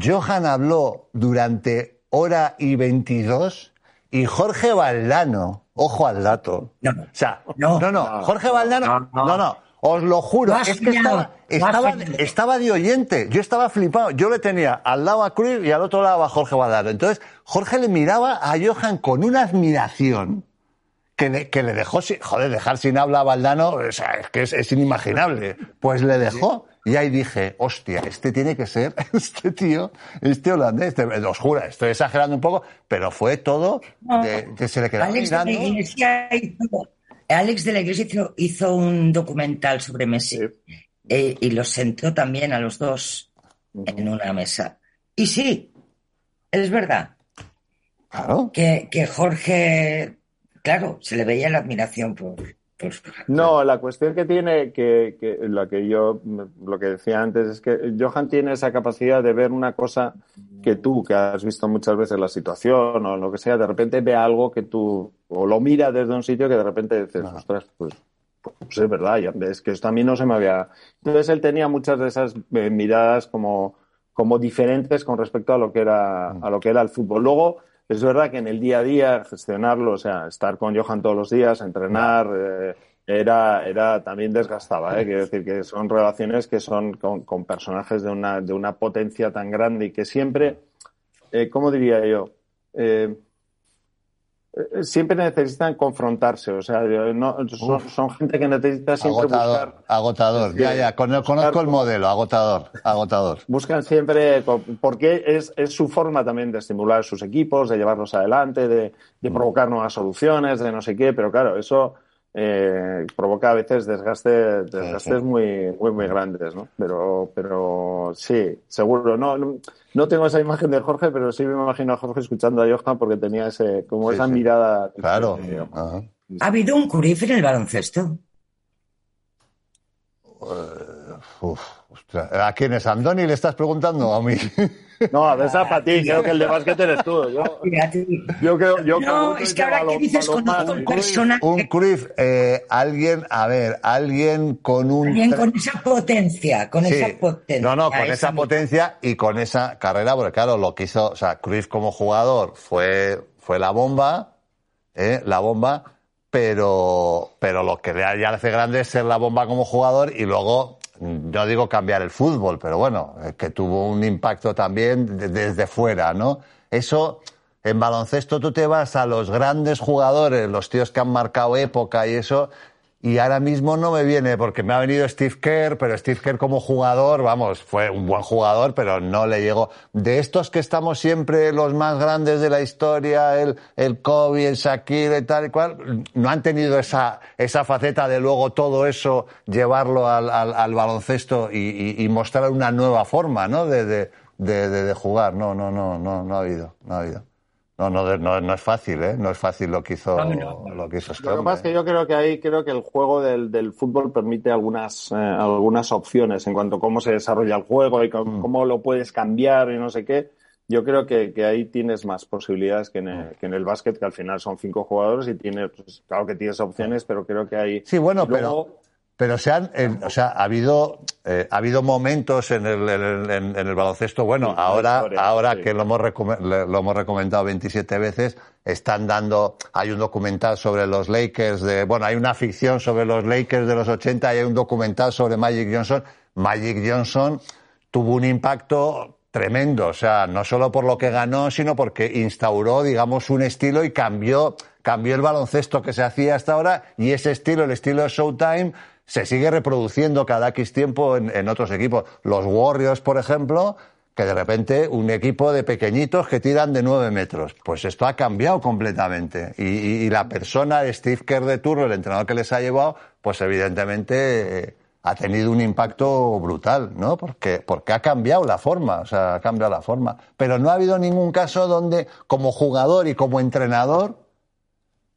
Johan habló durante hora y veintidós y Jorge Valdano, ojo al dato. No. O sea, no, No. no, Jorge Valdano, No, no, no. no, os lo juro, Lo es que estaba, estaba, de oyente, yo estaba flipado, yo le tenía al lado a Cruz y al otro lado a Jorge Valdano. Entonces, Jorge le miraba a Johan con una admiración que le, que le dejó, sin, joder, dejar sin habla a Valdano, o sea, es que es, es inimaginable. Pues le dejó y ahí dije, hostia, este tiene que ser, este tío, este holandés, te- os juro, estoy exagerando un poco, pero fue todo, de, de- se le quedaba mirando. Alex de la Iglesia hizo, hizo un documental sobre Messi Sí. eh, y los sentó también a los dos en una mesa. Y sí, es verdad Claro. que, que Jorge, claro, se le veía la admiración por, por No, la cuestión que tiene, que, que la que yo, lo que decía antes, es que Johan tiene esa capacidad de ver una cosa que tú, que has visto muchas veces la situación o lo que sea, de repente ve algo que tú, o lo mira desde un sitio que de repente dices, ostras, pues, pues es verdad, ya, es que esto a mí no se me había... Entonces él tenía muchas de esas eh, miradas como, como diferentes con respecto a lo que era, a lo que era el fútbol. Luego, es verdad que en el día a día gestionarlo, o sea, estar con Johan todos los días, entrenar, eh, era, era también desgastaba, ¿eh? Quiero decir que son relaciones que son con, personajes de una, de una potencia tan grande y que siempre, eh, ¿cómo diría yo? Eh, siempre necesitan confrontarse, o sea, no, son, son gente que necesita siempre Agotador, buscar agotador. Ya, ya, con- conozco el modelo, agotador, agotador. Buscan siempre, porque es, es su forma también de estimular a sus equipos, de llevarlos adelante, de, de provocar nuevas soluciones, de no sé qué, pero claro, eso eh, provoca a veces desgaste, desgastes sí. muy, muy, muy grandes, ¿no? Pero, pero sí, seguro. No, no, no tengo esa imagen de Jorge, pero sí me imagino a Jorge escuchando a Johan porque tenía ese, como Sí, esa sí. mirada. Claro. Eh, Ajá. ¿Ha habido un Cruyff en el baloncesto? Uf, ostras. ¿A quién es? ¿A Andoni le estás preguntando? ¿A mí? No, a para ti, creo que el de básquet eres tú. Yo, yo creo, yo No, creo es que ahora que dices balonmano conozco un personaje, Un Cruyff, eh, alguien, a ver, alguien con un... alguien con esa potencia, con Sí. esa potencia. No, no, con esa potencia y con esa carrera, porque claro, lo que hizo, o sea, Cruyff como jugador fue, fue la bomba, ¿eh? la bomba, pero, pero lo que ya le hace grande es ser la bomba como jugador y luego, no digo cambiar el fútbol, pero bueno, que tuvo un impacto también de- desde fuera, ¿no? Eso, en baloncesto tú te vas a los grandes jugadores, los tíos que han marcado época y eso, y ahora mismo no me viene porque me ha venido Steve Kerr, pero Steve Kerr como jugador, vamos, fue un buen jugador, pero no le llegó. De estos que estamos siempre los más grandes de la historia, el, el Kobe, el Shakir y tal y cual, no han tenido esa, esa faceta de luego todo eso llevarlo al, al, al baloncesto y, y- mostrar una nueva forma, ¿no? De, de, de- de jugar. No, no, no, no, no ha habido, no ha habido. No, no, no, no es fácil, ¿eh? No es fácil lo que hizo, No, no. lo que hizo este Lo que pasa es que yo creo que ahí creo que el juego del, del fútbol permite algunas, eh, algunas opciones en cuanto a cómo se desarrolla el juego y cómo, cómo lo puedes cambiar y no sé qué. Yo creo que, que ahí tienes más posibilidades que en, el, que en el básquet, que al final son cinco jugadores y tienes, pues, claro que tienes opciones, pero creo que hay. Sí, bueno, Luego- pero, pero se han, en- o sea, ha habido, eh, ha habido momentos en el, en el- en- en el baloncesto. Bueno, Sí, ahora, historia, ahora sí. que lo hemos, lo hemos recomendado 27 veces, están dando, hay un documental sobre los Lakers de, bueno, hay una ficción sobre los Lakers de los 80 y hay un documental sobre Magic Johnson. Magic Johnson tuvo un impacto tremendo, o sea, no solo por lo que ganó, sino porque instauró, digamos, un estilo y cambió, cambió el baloncesto que se hacía hasta ahora y ese estilo, el estilo de Showtime, se sigue reproduciendo cada X tiempo en, otros equipos. Los Warriors, por ejemplo, que de repente un equipo de pequeñitos que tiran de nueve metros. Pues esto ha cambiado completamente. Y, la persona, Steve Kerr de turno, el entrenador que les ha llevado, pues evidentemente eh, ha tenido un impacto brutal, ¿no? Porque, porque ha cambiado la forma, o sea, ha cambiado la forma. Pero no ha habido ningún caso donde, como jugador y como entrenador,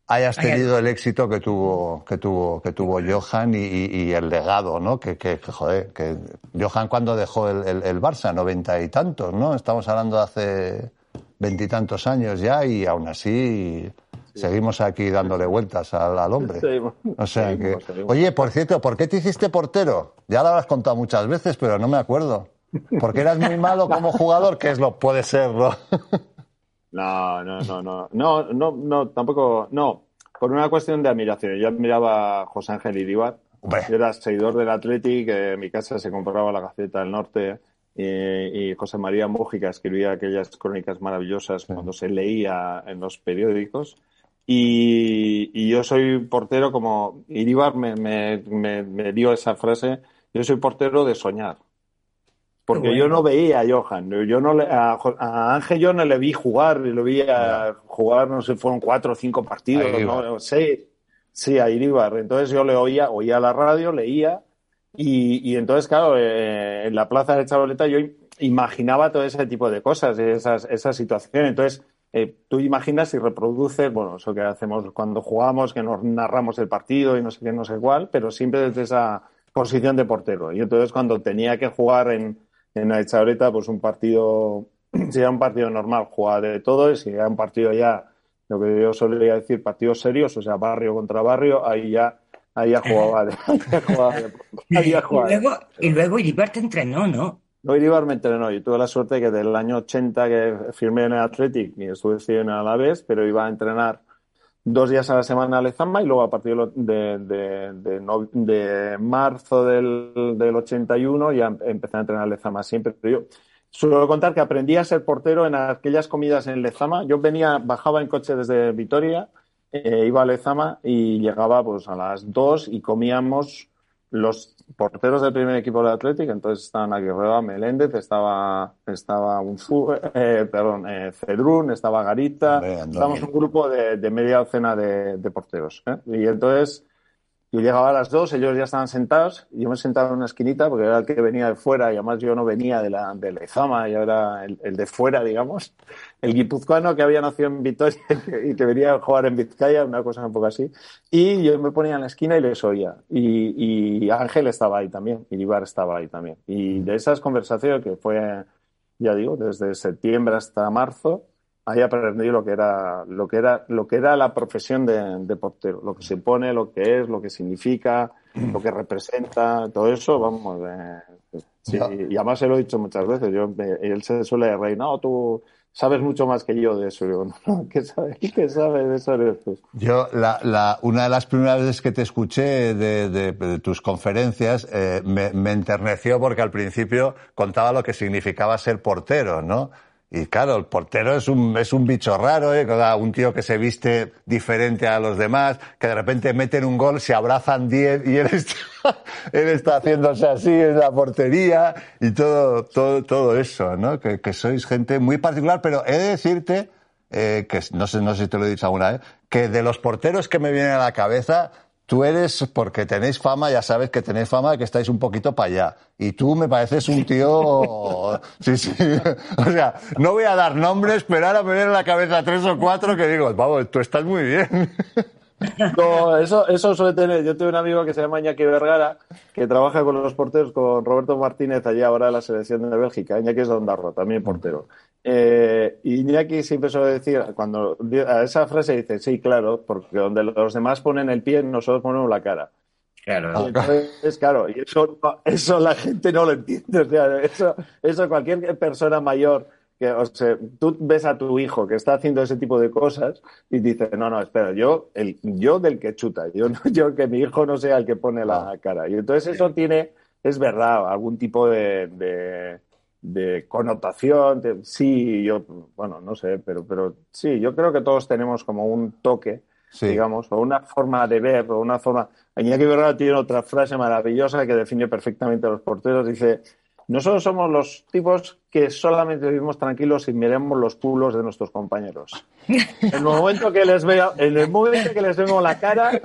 hayas tenido el éxito que tuvo que tuvo que tuvo Johan y, el legado, ¿no? Que, que, joder, que Johan cuando dejó el, el, Barça, noventa y tantos, ¿no? Estamos hablando de hace veintitantos años ya y aún así seguimos aquí dándole vueltas al, hombre. o sea que, oye, por cierto, ¿por qué te hiciste portero? Ya lo habrás contado muchas veces, pero no me acuerdo. Porque eras muy malo como jugador, que es lo puede ser, ¿no? No, no, no, no, no, no, no, tampoco, no, por una cuestión de admiración. Yo admiraba a José Ángel Iribar. Yo era seguidor del Athletic, en mi casa se compraba la Gaceta del Norte y, José María Mújica escribía aquellas crónicas maravillosas cuando se leía en los periódicos. Y, yo soy portero como Iribar me, me dio esa frase, yo soy portero de soñar. Porque yo no veía a Johan, yo no a, Ángel yo no le vi jugar, lo vi a jugar, no sé, fueron cuatro o cinco partidos, ¿no? Sí, sí, a Iribar. Entonces yo le oía, oía la radio, leía, y, entonces, claro, eh, en la plaza de Chavaleta yo imaginaba todo ese tipo de cosas, esas, esas situaciones. Entonces, eh, tú imaginas y reproduces, bueno, eso que hacemos cuando jugamos, que nos narramos el partido y no sé qué, no sé cuál, pero siempre desde esa posición de portero. Y entonces cuando tenía que jugar en en la ahorita pues un partido, si era un partido normal, jugaba de todo, y si era un partido ya, lo que yo solía decir, partidos serios, o sea, barrio contra barrio, ahí ya, ahí ya jugaba, de, ahí ya jugaba, Y luego, y luego Iribar te entrenó, ¿no? No, Iribar me entrenó. Yo tuve la suerte que del año 80 que firmé en el Athletic y estuve en el vez pero iba a entrenar dos días a la semana a Lezama y luego a partir de, de, de, marzo del, del, 81 ya empecé a entrenar a Lezama siempre. Yo suelo contar que aprendí a ser portero en aquellas comidas en Lezama. Yo venía, bajaba en coche desde Vitoria, eh, iba a Lezama y llegaba pues a las dos y comíamos los porteros del primer equipo del Atlético, entonces estaban Aguirre, Meléndez, estaba, estaba un, eh, perdón, eh, Cedrún, estaba Garita, estábamos un grupo de, de media docena de, de porteros. ¿eh? Y entonces yo llegaba a las dos, ellos ya estaban sentados, y yo me sentaba en una esquinita porque era el que venía de fuera, y además yo no venía de la de Lezama, yo era el, de fuera, digamos, el guipuzcoano que había nacido en Vitoria y que venía a jugar en Vizcaya, una cosa un poco así. Y yo me ponía en la esquina y les oía. Y, y Ángel estaba ahí también, y Ibar estaba ahí también. Y de esas conversaciones que fue, ya digo, desde septiembre hasta marzo, ahí aprendí lo que era lo que era lo que era la profesión de, portero. Lo que se pone lo que es lo que significa lo que representa todo eso vamos eh, y además se lo he dicho muchas veces yo él se suele reír no tú sabes mucho más que yo de eso ¿qué sabes qué sabes de eso yo la, la, una de las primeras veces que te escuché de, tus conferencias eh, me, me enterneció porque al principio contaba lo que significaba ser portero no y claro, el portero es un, es un bicho raro, ¿eh? un tío que se viste diferente a los demás, que de repente meten un gol, se abrazan diez y él está, él está haciéndose así en la portería y todo, todo, todo eso, ¿no? Que, que sois gente muy particular, pero he de decirte, eh, que no sé, no sé si te lo he dicho alguna vez, que de los porteros que me vienen a la cabeza, tú eres, porque tenéis fama, ya sabes que tenéis fama de que estáis un poquito para allá. Y tú me pareces un tío... Sí, sí. O sea, no voy a dar nombres, pero ahora me vienen a la cabeza tres o cuatro que digo, vamos, tú estás muy bien. No, eso, eso suele tener. Yo tengo un amigo que se llama Iñaki Vergara, que trabaja con los porteros, con Roberto Martínez, allá ahora en la selección de Bélgica. Iñaki es Dondarro, también portero. Eh, Iñaki siempre suele decir, cuando a esa frase dice, sí, claro, porque donde los demás ponen el pie, nosotros ponemos la cara. Claro. Entonces, claro, y eso, eso la gente no lo entiende. O sea, eso, eso cualquier persona mayor que, o sea, tú ves a tu hijo que está haciendo ese tipo de cosas y dices, no, no, espera, yo, el, yo del que chuta, yo, yo que mi hijo no sea el que pone la cara. Y entonces eso tiene, es verdad, algún tipo de, de, connotación. sí, yo, bueno, no sé, pero, pero sí, yo creo que todos tenemos como un toque, digamos, o una forma de ver, o una forma. Iñaki tiene otra frase maravillosa que define perfectamente a los porteros. Dice, nosotros somos los tipos que solamente vivimos tranquilos y miremos los culos de nuestros compañeros. En el momento que les veo, en el momento que les vemos la cara, en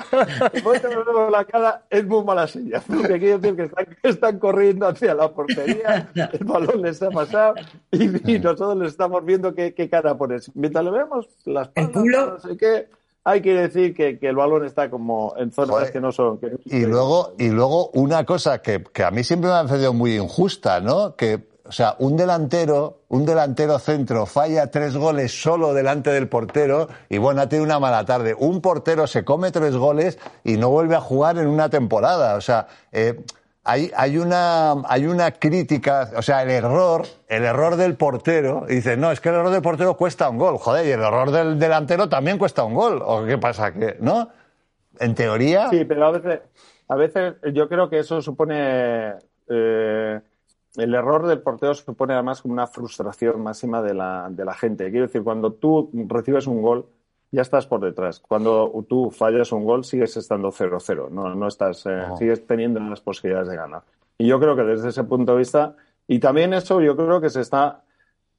el momento que les vemos la cara, es muy mala señal. Porque quiere decir que están, están corriendo hacia la portería, el balón les ha pasado y, nosotros les estamos viendo qué, qué cara pones. Mientras le vemos las El culo. no sé qué, hay que decir que, que el balón está como en zonas Joder. que no son. que- Y luego, y luego una cosa que, que a mí siempre me ha parecido muy injusta, ¿no? Que, o sea, un delantero, un delantero centro falla tres goles solo delante del portero y bueno, ha tenido una mala tarde. Un portero se come tres goles y no vuelve a jugar en una temporada. O sea, eh, hay, hay una, hay una crítica, o sea, el error, el error del portero, y dices, no, es que el error del portero cuesta un gol. Joder, y el error del delantero también cuesta un gol. ¿O qué pasa? que ¿No? En teoría. Sí, pero a veces, a veces yo creo que eso supone. eh, el error del portero supone además como una frustración máxima de la, de la gente. Quiero decir, cuando tú recibes un gol, ya estás por detrás. Cuando tú fallas un gol, sigues estando 0-0. No, no estás, eh, Oh. sigues teniendo las posibilidades de ganar. Y yo creo que desde ese punto de vista, y también eso yo creo que se está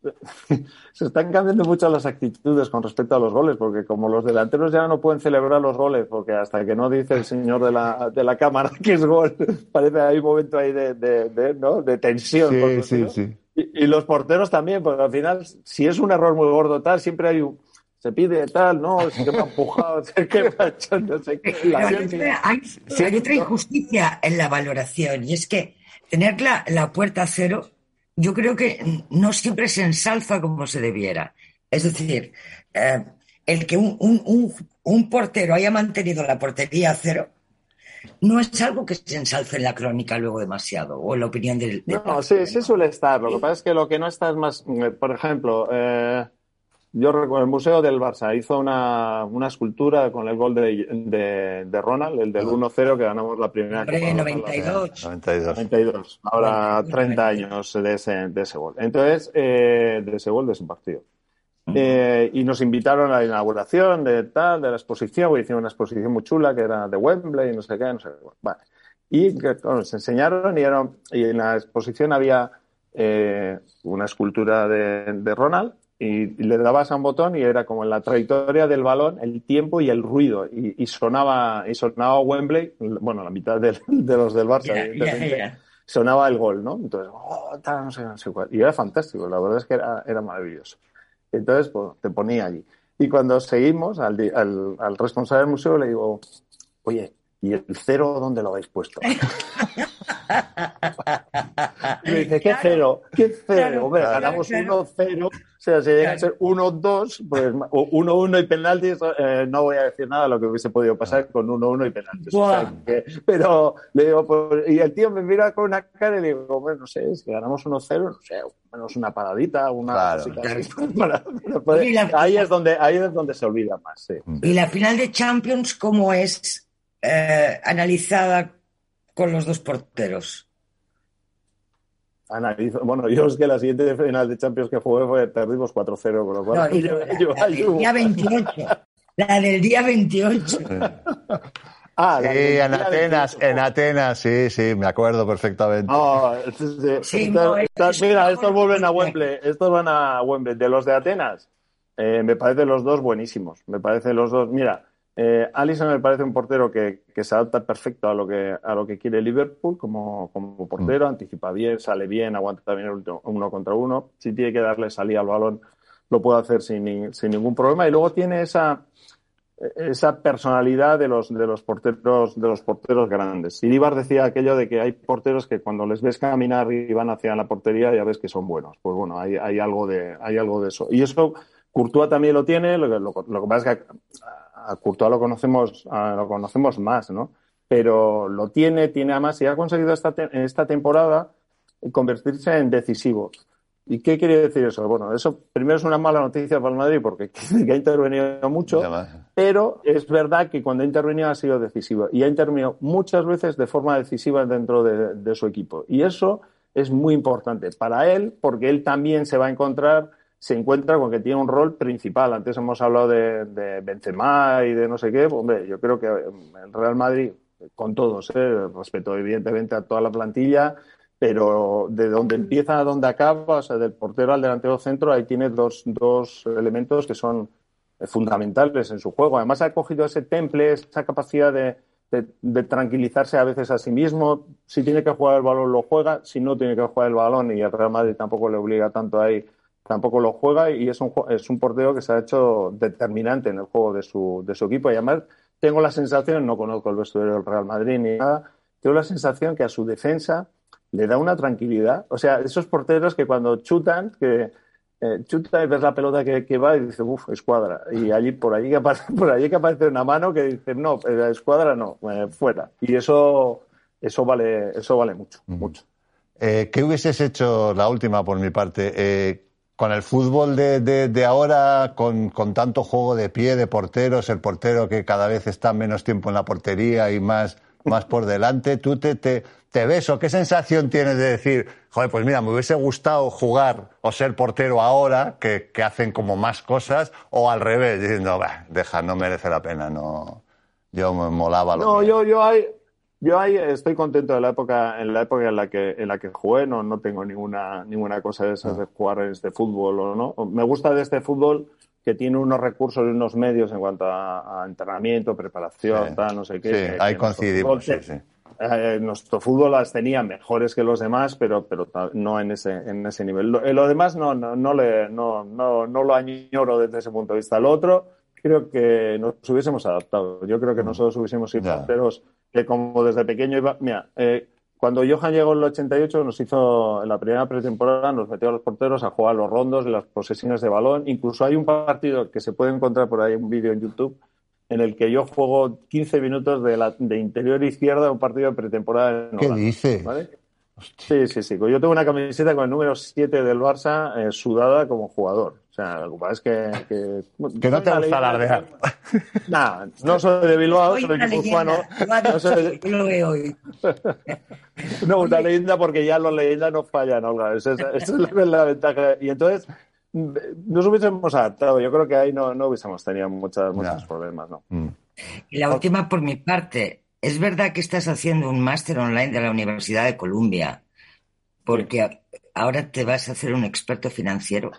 se están cambiando mucho las actitudes con respecto a los goles, porque como los delanteros ya no pueden celebrar los goles, porque hasta que no dice el señor de la, de la cámara que es gol, parece que hay un momento ahí de, de, de, ¿no? de tensión. Sí, sí, sí. Y, y los porteros también, porque al final, si es un error muy gordo tal, siempre hay un... Se pide tal, no, es que me ha empujado, es que me ha hecho no sé qué. La hay, hay- otra injusticia en la valoración y es que tener la, la puerta a cero yo creo que no siempre se ensalza como se debiera. Es decir, eh, el que un, un- un- un portero haya mantenido la portería a cero no es algo que se ensalce en la crónica luego demasiado o en la opinión del... del No, sí, sí suele estar. Lo que pasa es que lo que no está es más, eh, por ejemplo, eh, yo recuerdo el Museo del Barça hizo una, una escultura con el gol de, de, de Ronald, el del 1-0 que ganamos la primera Hombre, Copa del 92. 92. 92, ahora 30 años de ese, de ese gol. Entonces, eh, de ese gol, de ese partido. Eh, y nos invitaron a la inauguración de tal, de la exposición, porque hicieron una exposición muy chula que era de Wembley, no sé qué, no sé qué. Vale. Y bueno, nos enseñaron y, era- y en la exposición había eh, una escultura de, de Ronald y, le dabas a un botón y era como en la trayectoria del balón, el tiempo y el ruido. Y, y sonaba, y sonaba Wembley, bueno, la mitad del- de los del Barça, ya. sonaba el gol, ¿no? Entonces, oh, tal, no sé, no sé cuál. Y era fantástico, la verdad es que era, era maravilloso. Entonces, pues, te ponía allí. Y cuando seguimos, al, al, al responsable del museo le digo, oye, ¿y el cero dónde lo habéis puesto? Y me dice, ¿qué Claro, cero? ¿Qué cero? claro, Hombre, claro, ganamos claro. 1-0. O sea, si llega a Claro. ser 1-2, pues, o 1-1 y penaltis, eh, no voy a decir nada de lo que hubiese podido pasar con 1-1 y penaltis. O sea, que- pero le digo, pues, y el tío me mira con una cara y le digo, bueno, no sé, si ganamos 1-0, no sé, menos una paradita, una Claro. la- ahí es donde ahí es donde se olvida más, sí. Y la final de Champions, ¿cómo es eh, analizada con los dos porteros? Analizo, bueno, yo es que la siguiente final de Champions que jugué fue perdimos 4-0, con lo cual No, y la, del día 28. La del día 28. Ah, Sí, en Atenas, en Atenas, sí, sí, me acuerdo perfectamente. No, sí, sí. Sí, Estos- no, es- estos- es- mira, es- estos vuelven a Wembley, estos van a Wembley. De los de Atenas, eh, me parecen los dos buenísimos. Me parecen los dos. Mira, eh, Alisson me parece un portero que, que se adapta perfecto a lo que, a lo que quiere Liverpool como, como portero, anticipa bien, sale bien, aguanta bien el último- uno contra uno. Si tiene que darle salida al balón, lo puede hacer sin, sin ningún problema. Y luego tiene esa, esa personalidad de los, de los porteros, de los porteros grandes. Iribar decía aquello de que hay porteros que cuando les ves caminar y van hacia la portería ya ves que son buenos. Pues bueno, hay, hay algo de, hay algo de eso. Y eso Courtois también lo tiene, lo, lo que pasa es que a, Courtois lo conocemos, a, lo conocemos más, ¿no? Pero lo tiene, tiene además y ha conseguido esta, te, esta temporada convertirse en decisivo. ¿Y qué quiere decir eso? Bueno, eso primero es una mala noticia para el Madrid porque que ha intervenido mucho, pero es verdad que cuando ha intervenido ha sido decisivo y ha intervenido muchas veces de forma decisiva dentro de, de su equipo. Y eso es muy importante para él porque él también se va a encontrar, se encuentra con que tiene un rol principal. Antes hemos hablado de, de Benzema y de no sé qué. Hombre, yo creo que el Real Madrid, con todos, ¿eh? respeto evidentemente a toda la plantilla, pero de donde empieza a donde acaba, o sea, del portero al delantero centro, ahí tiene dos, dos elementos que son fundamentales en su juego. Además, ha cogido ese temple, esa capacidad de, de, tranquilizarse a veces a sí mismo. Si tiene que jugar el balón, lo juega. Si no tiene que jugar el balón y el Real Madrid tampoco le obliga tanto ahí, tampoco lo juega. Y es un, es un portero que se ha hecho determinante en el juego de su, de su equipo. Y además, tengo la sensación, no conozco el vestuario del Real Madrid ni nada, tengo la sensación que a su defensa le da una tranquilidad. O sea, esos porteros que cuando chutan, que eh, chuta y ves la pelota que, va y dices, uff, escuadra. Y allí, por allí que aparece, por allí que aparece una mano que dice, no, la escuadra no, eh, fuera. Y eso, eso vale, eso vale mucho, mucho. Eh, ¿Qué hubieses hecho, la última por mi parte, con el fútbol de, de, ahora, con, con, tanto juego de pie de porteros, el portero que cada vez está menos tiempo en la portería y más, más por delante, ¿tú te, te, te ves o qué sensación tienes de decir, joder, pues mira, me hubiese gustado jugar o ser portero ahora, que, que hacen como más cosas, o al revés, diciendo, deja, no merece la pena, no. Yo me molaba lo No, yo, yo ahí, yo ahí estoy contento de la época, en la época en la que, en la que jugué, no, no tengo ninguna, ninguna cosa de esas de jugar en este fútbol o no. Me gusta de este fútbol que tiene unos recursos y unos medios en cuanto a, entrenamiento, preparación, tal, no sé qué. Sí, ahí coincidimos, sí, sí. Eh, nuestro fútbol las tenía mejores que los demás, pero, pero no en ese, en ese nivel. Lo, lo demás no, no, no, le, no, no, no, lo añoro desde ese punto de vista. Lo otro, creo que nos hubiésemos adaptado. Yo creo que mm. nosotros hubiésemos sido porteros que como desde pequeño iba... Mira, eh, cuando Johan llegó en el 88 nos hizo, en la primera pretemporada, nos metió a los porteros a jugar los rondos, las posesiones de balón. Incluso hay un partido que se puede encontrar por ahí, un vídeo en YouTube, en el que yo juego 15 minutos de, la, de interior izquierda un partido de pretemporada. En ¿Qué dice? Sí, sí, sí. Yo tengo una camiseta con el número 7 del Barça eh, sudada como jugador. O sea, lo que pasa es que... Que, que no te gusta alardear. Nada, no soy de Bilbao, soy de guipuzcoano. No soy de... no, una leyenda porque ya los leyendas no fallan, Olga. Esa, es la ventaja. Y entonces nos hubiésemos adaptado. Yo creo que ahí no, no hubiésemos tenido muchos problemas, ¿no? Mm. Y la última por mi parte. Es verdad que estás haciendo un máster online de la Universidad de Columbia, porque ahora te vas a hacer un experto financiero.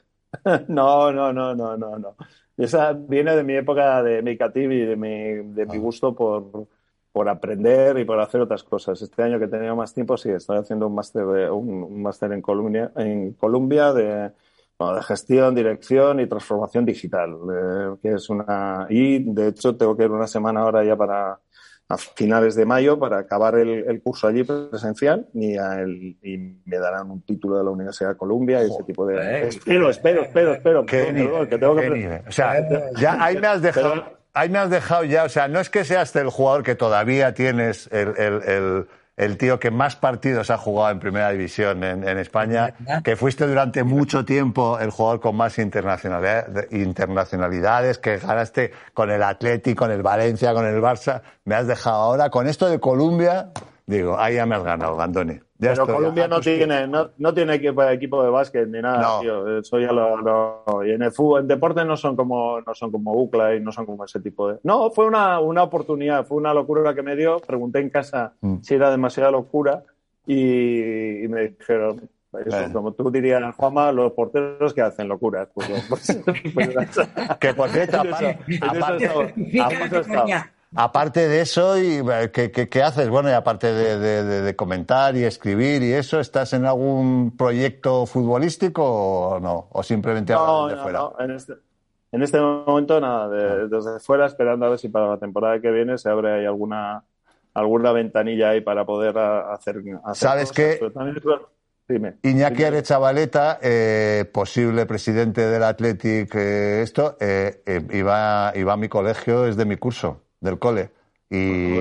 no, no, no, no, no, no. Esa viene de mi época de mi y de mi, de mi ah. gusto por, por aprender y por hacer otras cosas. Este año que he tenido más tiempo, sí, estoy haciendo un máster un, un máster en Columbia, en Columbia de de gestión, dirección y transformación digital, eh, que es una y de hecho tengo que ir una semana ahora ya para a finales de mayo para acabar el, curso allí presencial y, y, me darán un título de la Universidad de Columbia y ese tipo de espero espero espero espero. Que tengo que o sea ya ahí me has dejado ahí me has dejado ya. O sea no es que seas el jugador que todavía tienes el, el el tío que más partidos ha jugado en primera división en, España, que fuiste durante mucho tiempo el jugador con más internacionalidades, que ganaste con el Atlético, con el Valencia, con el Barça. Me has dejado ahora con esto de Colombia, digo, ahí ya me has ganado, Andoni. Pero Colombia no tiene, no, no, tiene equipo, equipo de básquet ni nada, tío. Eso ya lo, y en el fútbol, en deporte no son como, no son como UCLA y no son como ese tipo de. No, fue una, una oportunidad, fue una locura que me dio. Pregunté en casa mm. si era demasiada locura y, y me dijeron, eso, como tú dirías, Juanma, los porteros que hacen locuras. Pues, pues, pues, que por cierto, Aparte de eso, y, eh, ¿qué, qué, haces? Bueno, y aparte de, comentar y escribir y eso, ¿estás en algún proyecto futbolístico o no? ¿O simplemente no, de fuera? No, en este, en este momento nada, desde fuera esperando a ver si para la temporada que viene se abre ahí alguna, alguna ventanilla ahí para poder hacer, hacer ¿Sabes qué? Dime. Iñaki Arechavaleta, eh, posible presidente del Athletic, eh, esto, eh, iba, iba a mi colegio, es de mi curso del cole. Y,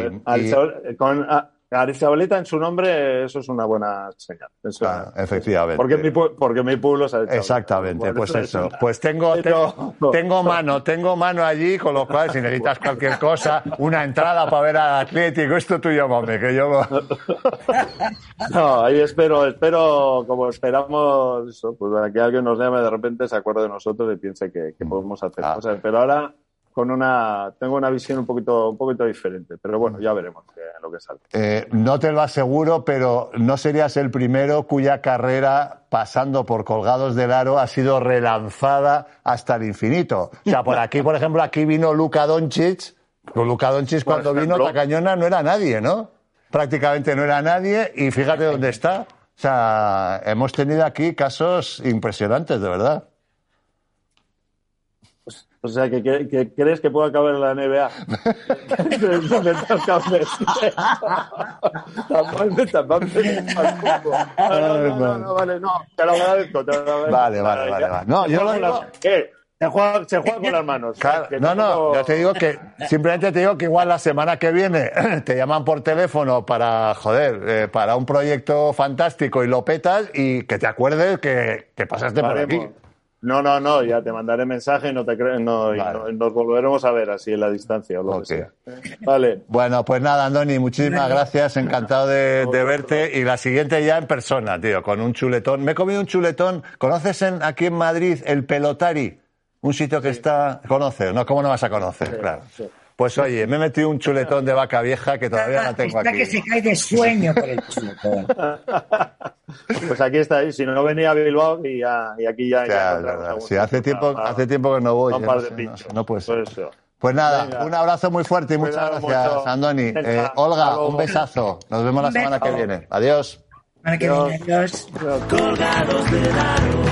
con Arizabaleta en su nombre, eso es una buena señal. efectivamente. Porque mi, porque mi pueblo Exactamente, pues eso. Pues tengo, tengo, mano, tengo mano allí, con lo cual, si necesitas cualquier cosa, una entrada para ver al Atlético, esto tuyo, hombre, que yo. no, ahí espero, espero, como esperamos, pues que alguien nos llame de repente, se acuerde de nosotros y piense que, podemos hacer ah. cosas. Pero ahora con una, tengo una visión un poquito, un poquito diferente. Pero bueno, ya veremos qué- lo que sale. Eh, no te lo aseguro, pero no serías el primero cuya carrera, pasando por Colgados del Aro, ha sido relanzada hasta el infinito. O sea, por aquí, por ejemplo, aquí vino Luka Doncic. Luka Doncic cuando vino ejemplo. Tacañona no era nadie, ¿no? Prácticamente no era nadie y fíjate dónde está. O sea, hemos tenido aquí casos impresionantes, de verdad. O sea, que, que- que crees que puedo acabar en la NBA. No, no, no, no, vale, no, te lo agradezco. te lo agradezco. Vale, vale, vale, vale. No, yo lo digo-. Se juega, se juega con las manos. Claro, no, no, yo te digo que simplemente te digo que igual la semana que viene te llaman por teléfono para, joder, eh, para un proyecto fantástico y lo petas y que te acuerdes que, que pasaste por aquí. No, no, no, ya te mandaré mensaje y no te no, y no- nos volveremos a ver así en la distancia o lo que sea. Vale. Bueno, pues nada, Andoni, muchísimas gracias, encantado de, de verte y la siguiente ya en persona, tío, con un chuletón. Me he comido un chuletón, ¿conoces en, aquí en Madrid el Pelotari? Un sitio que está... ¿Conoces? ¿No? ¿Cómo no vas a conocer? claro. sí. Pues oye, me he metido un chuletón de vaca vieja que todavía no tengo Está aquí. que se cae de sueño por el chuletón. Pues aquí está, si no venía a Bilbao y, ya, y aquí ya. Claro, Sí, hace tiempo, para- hace tiempo que no voy. para un ya par no de sé, no- pinchos. no puede ser. Por eso. Pues nada, Venga. un abrazo muy fuerte y muchas Cuidado gracias, mucho. Andoni. Eh, Olga, un besazo. Nos vemos la semana que viene. Adiós. Adiós. viene, adiós. colgados aro.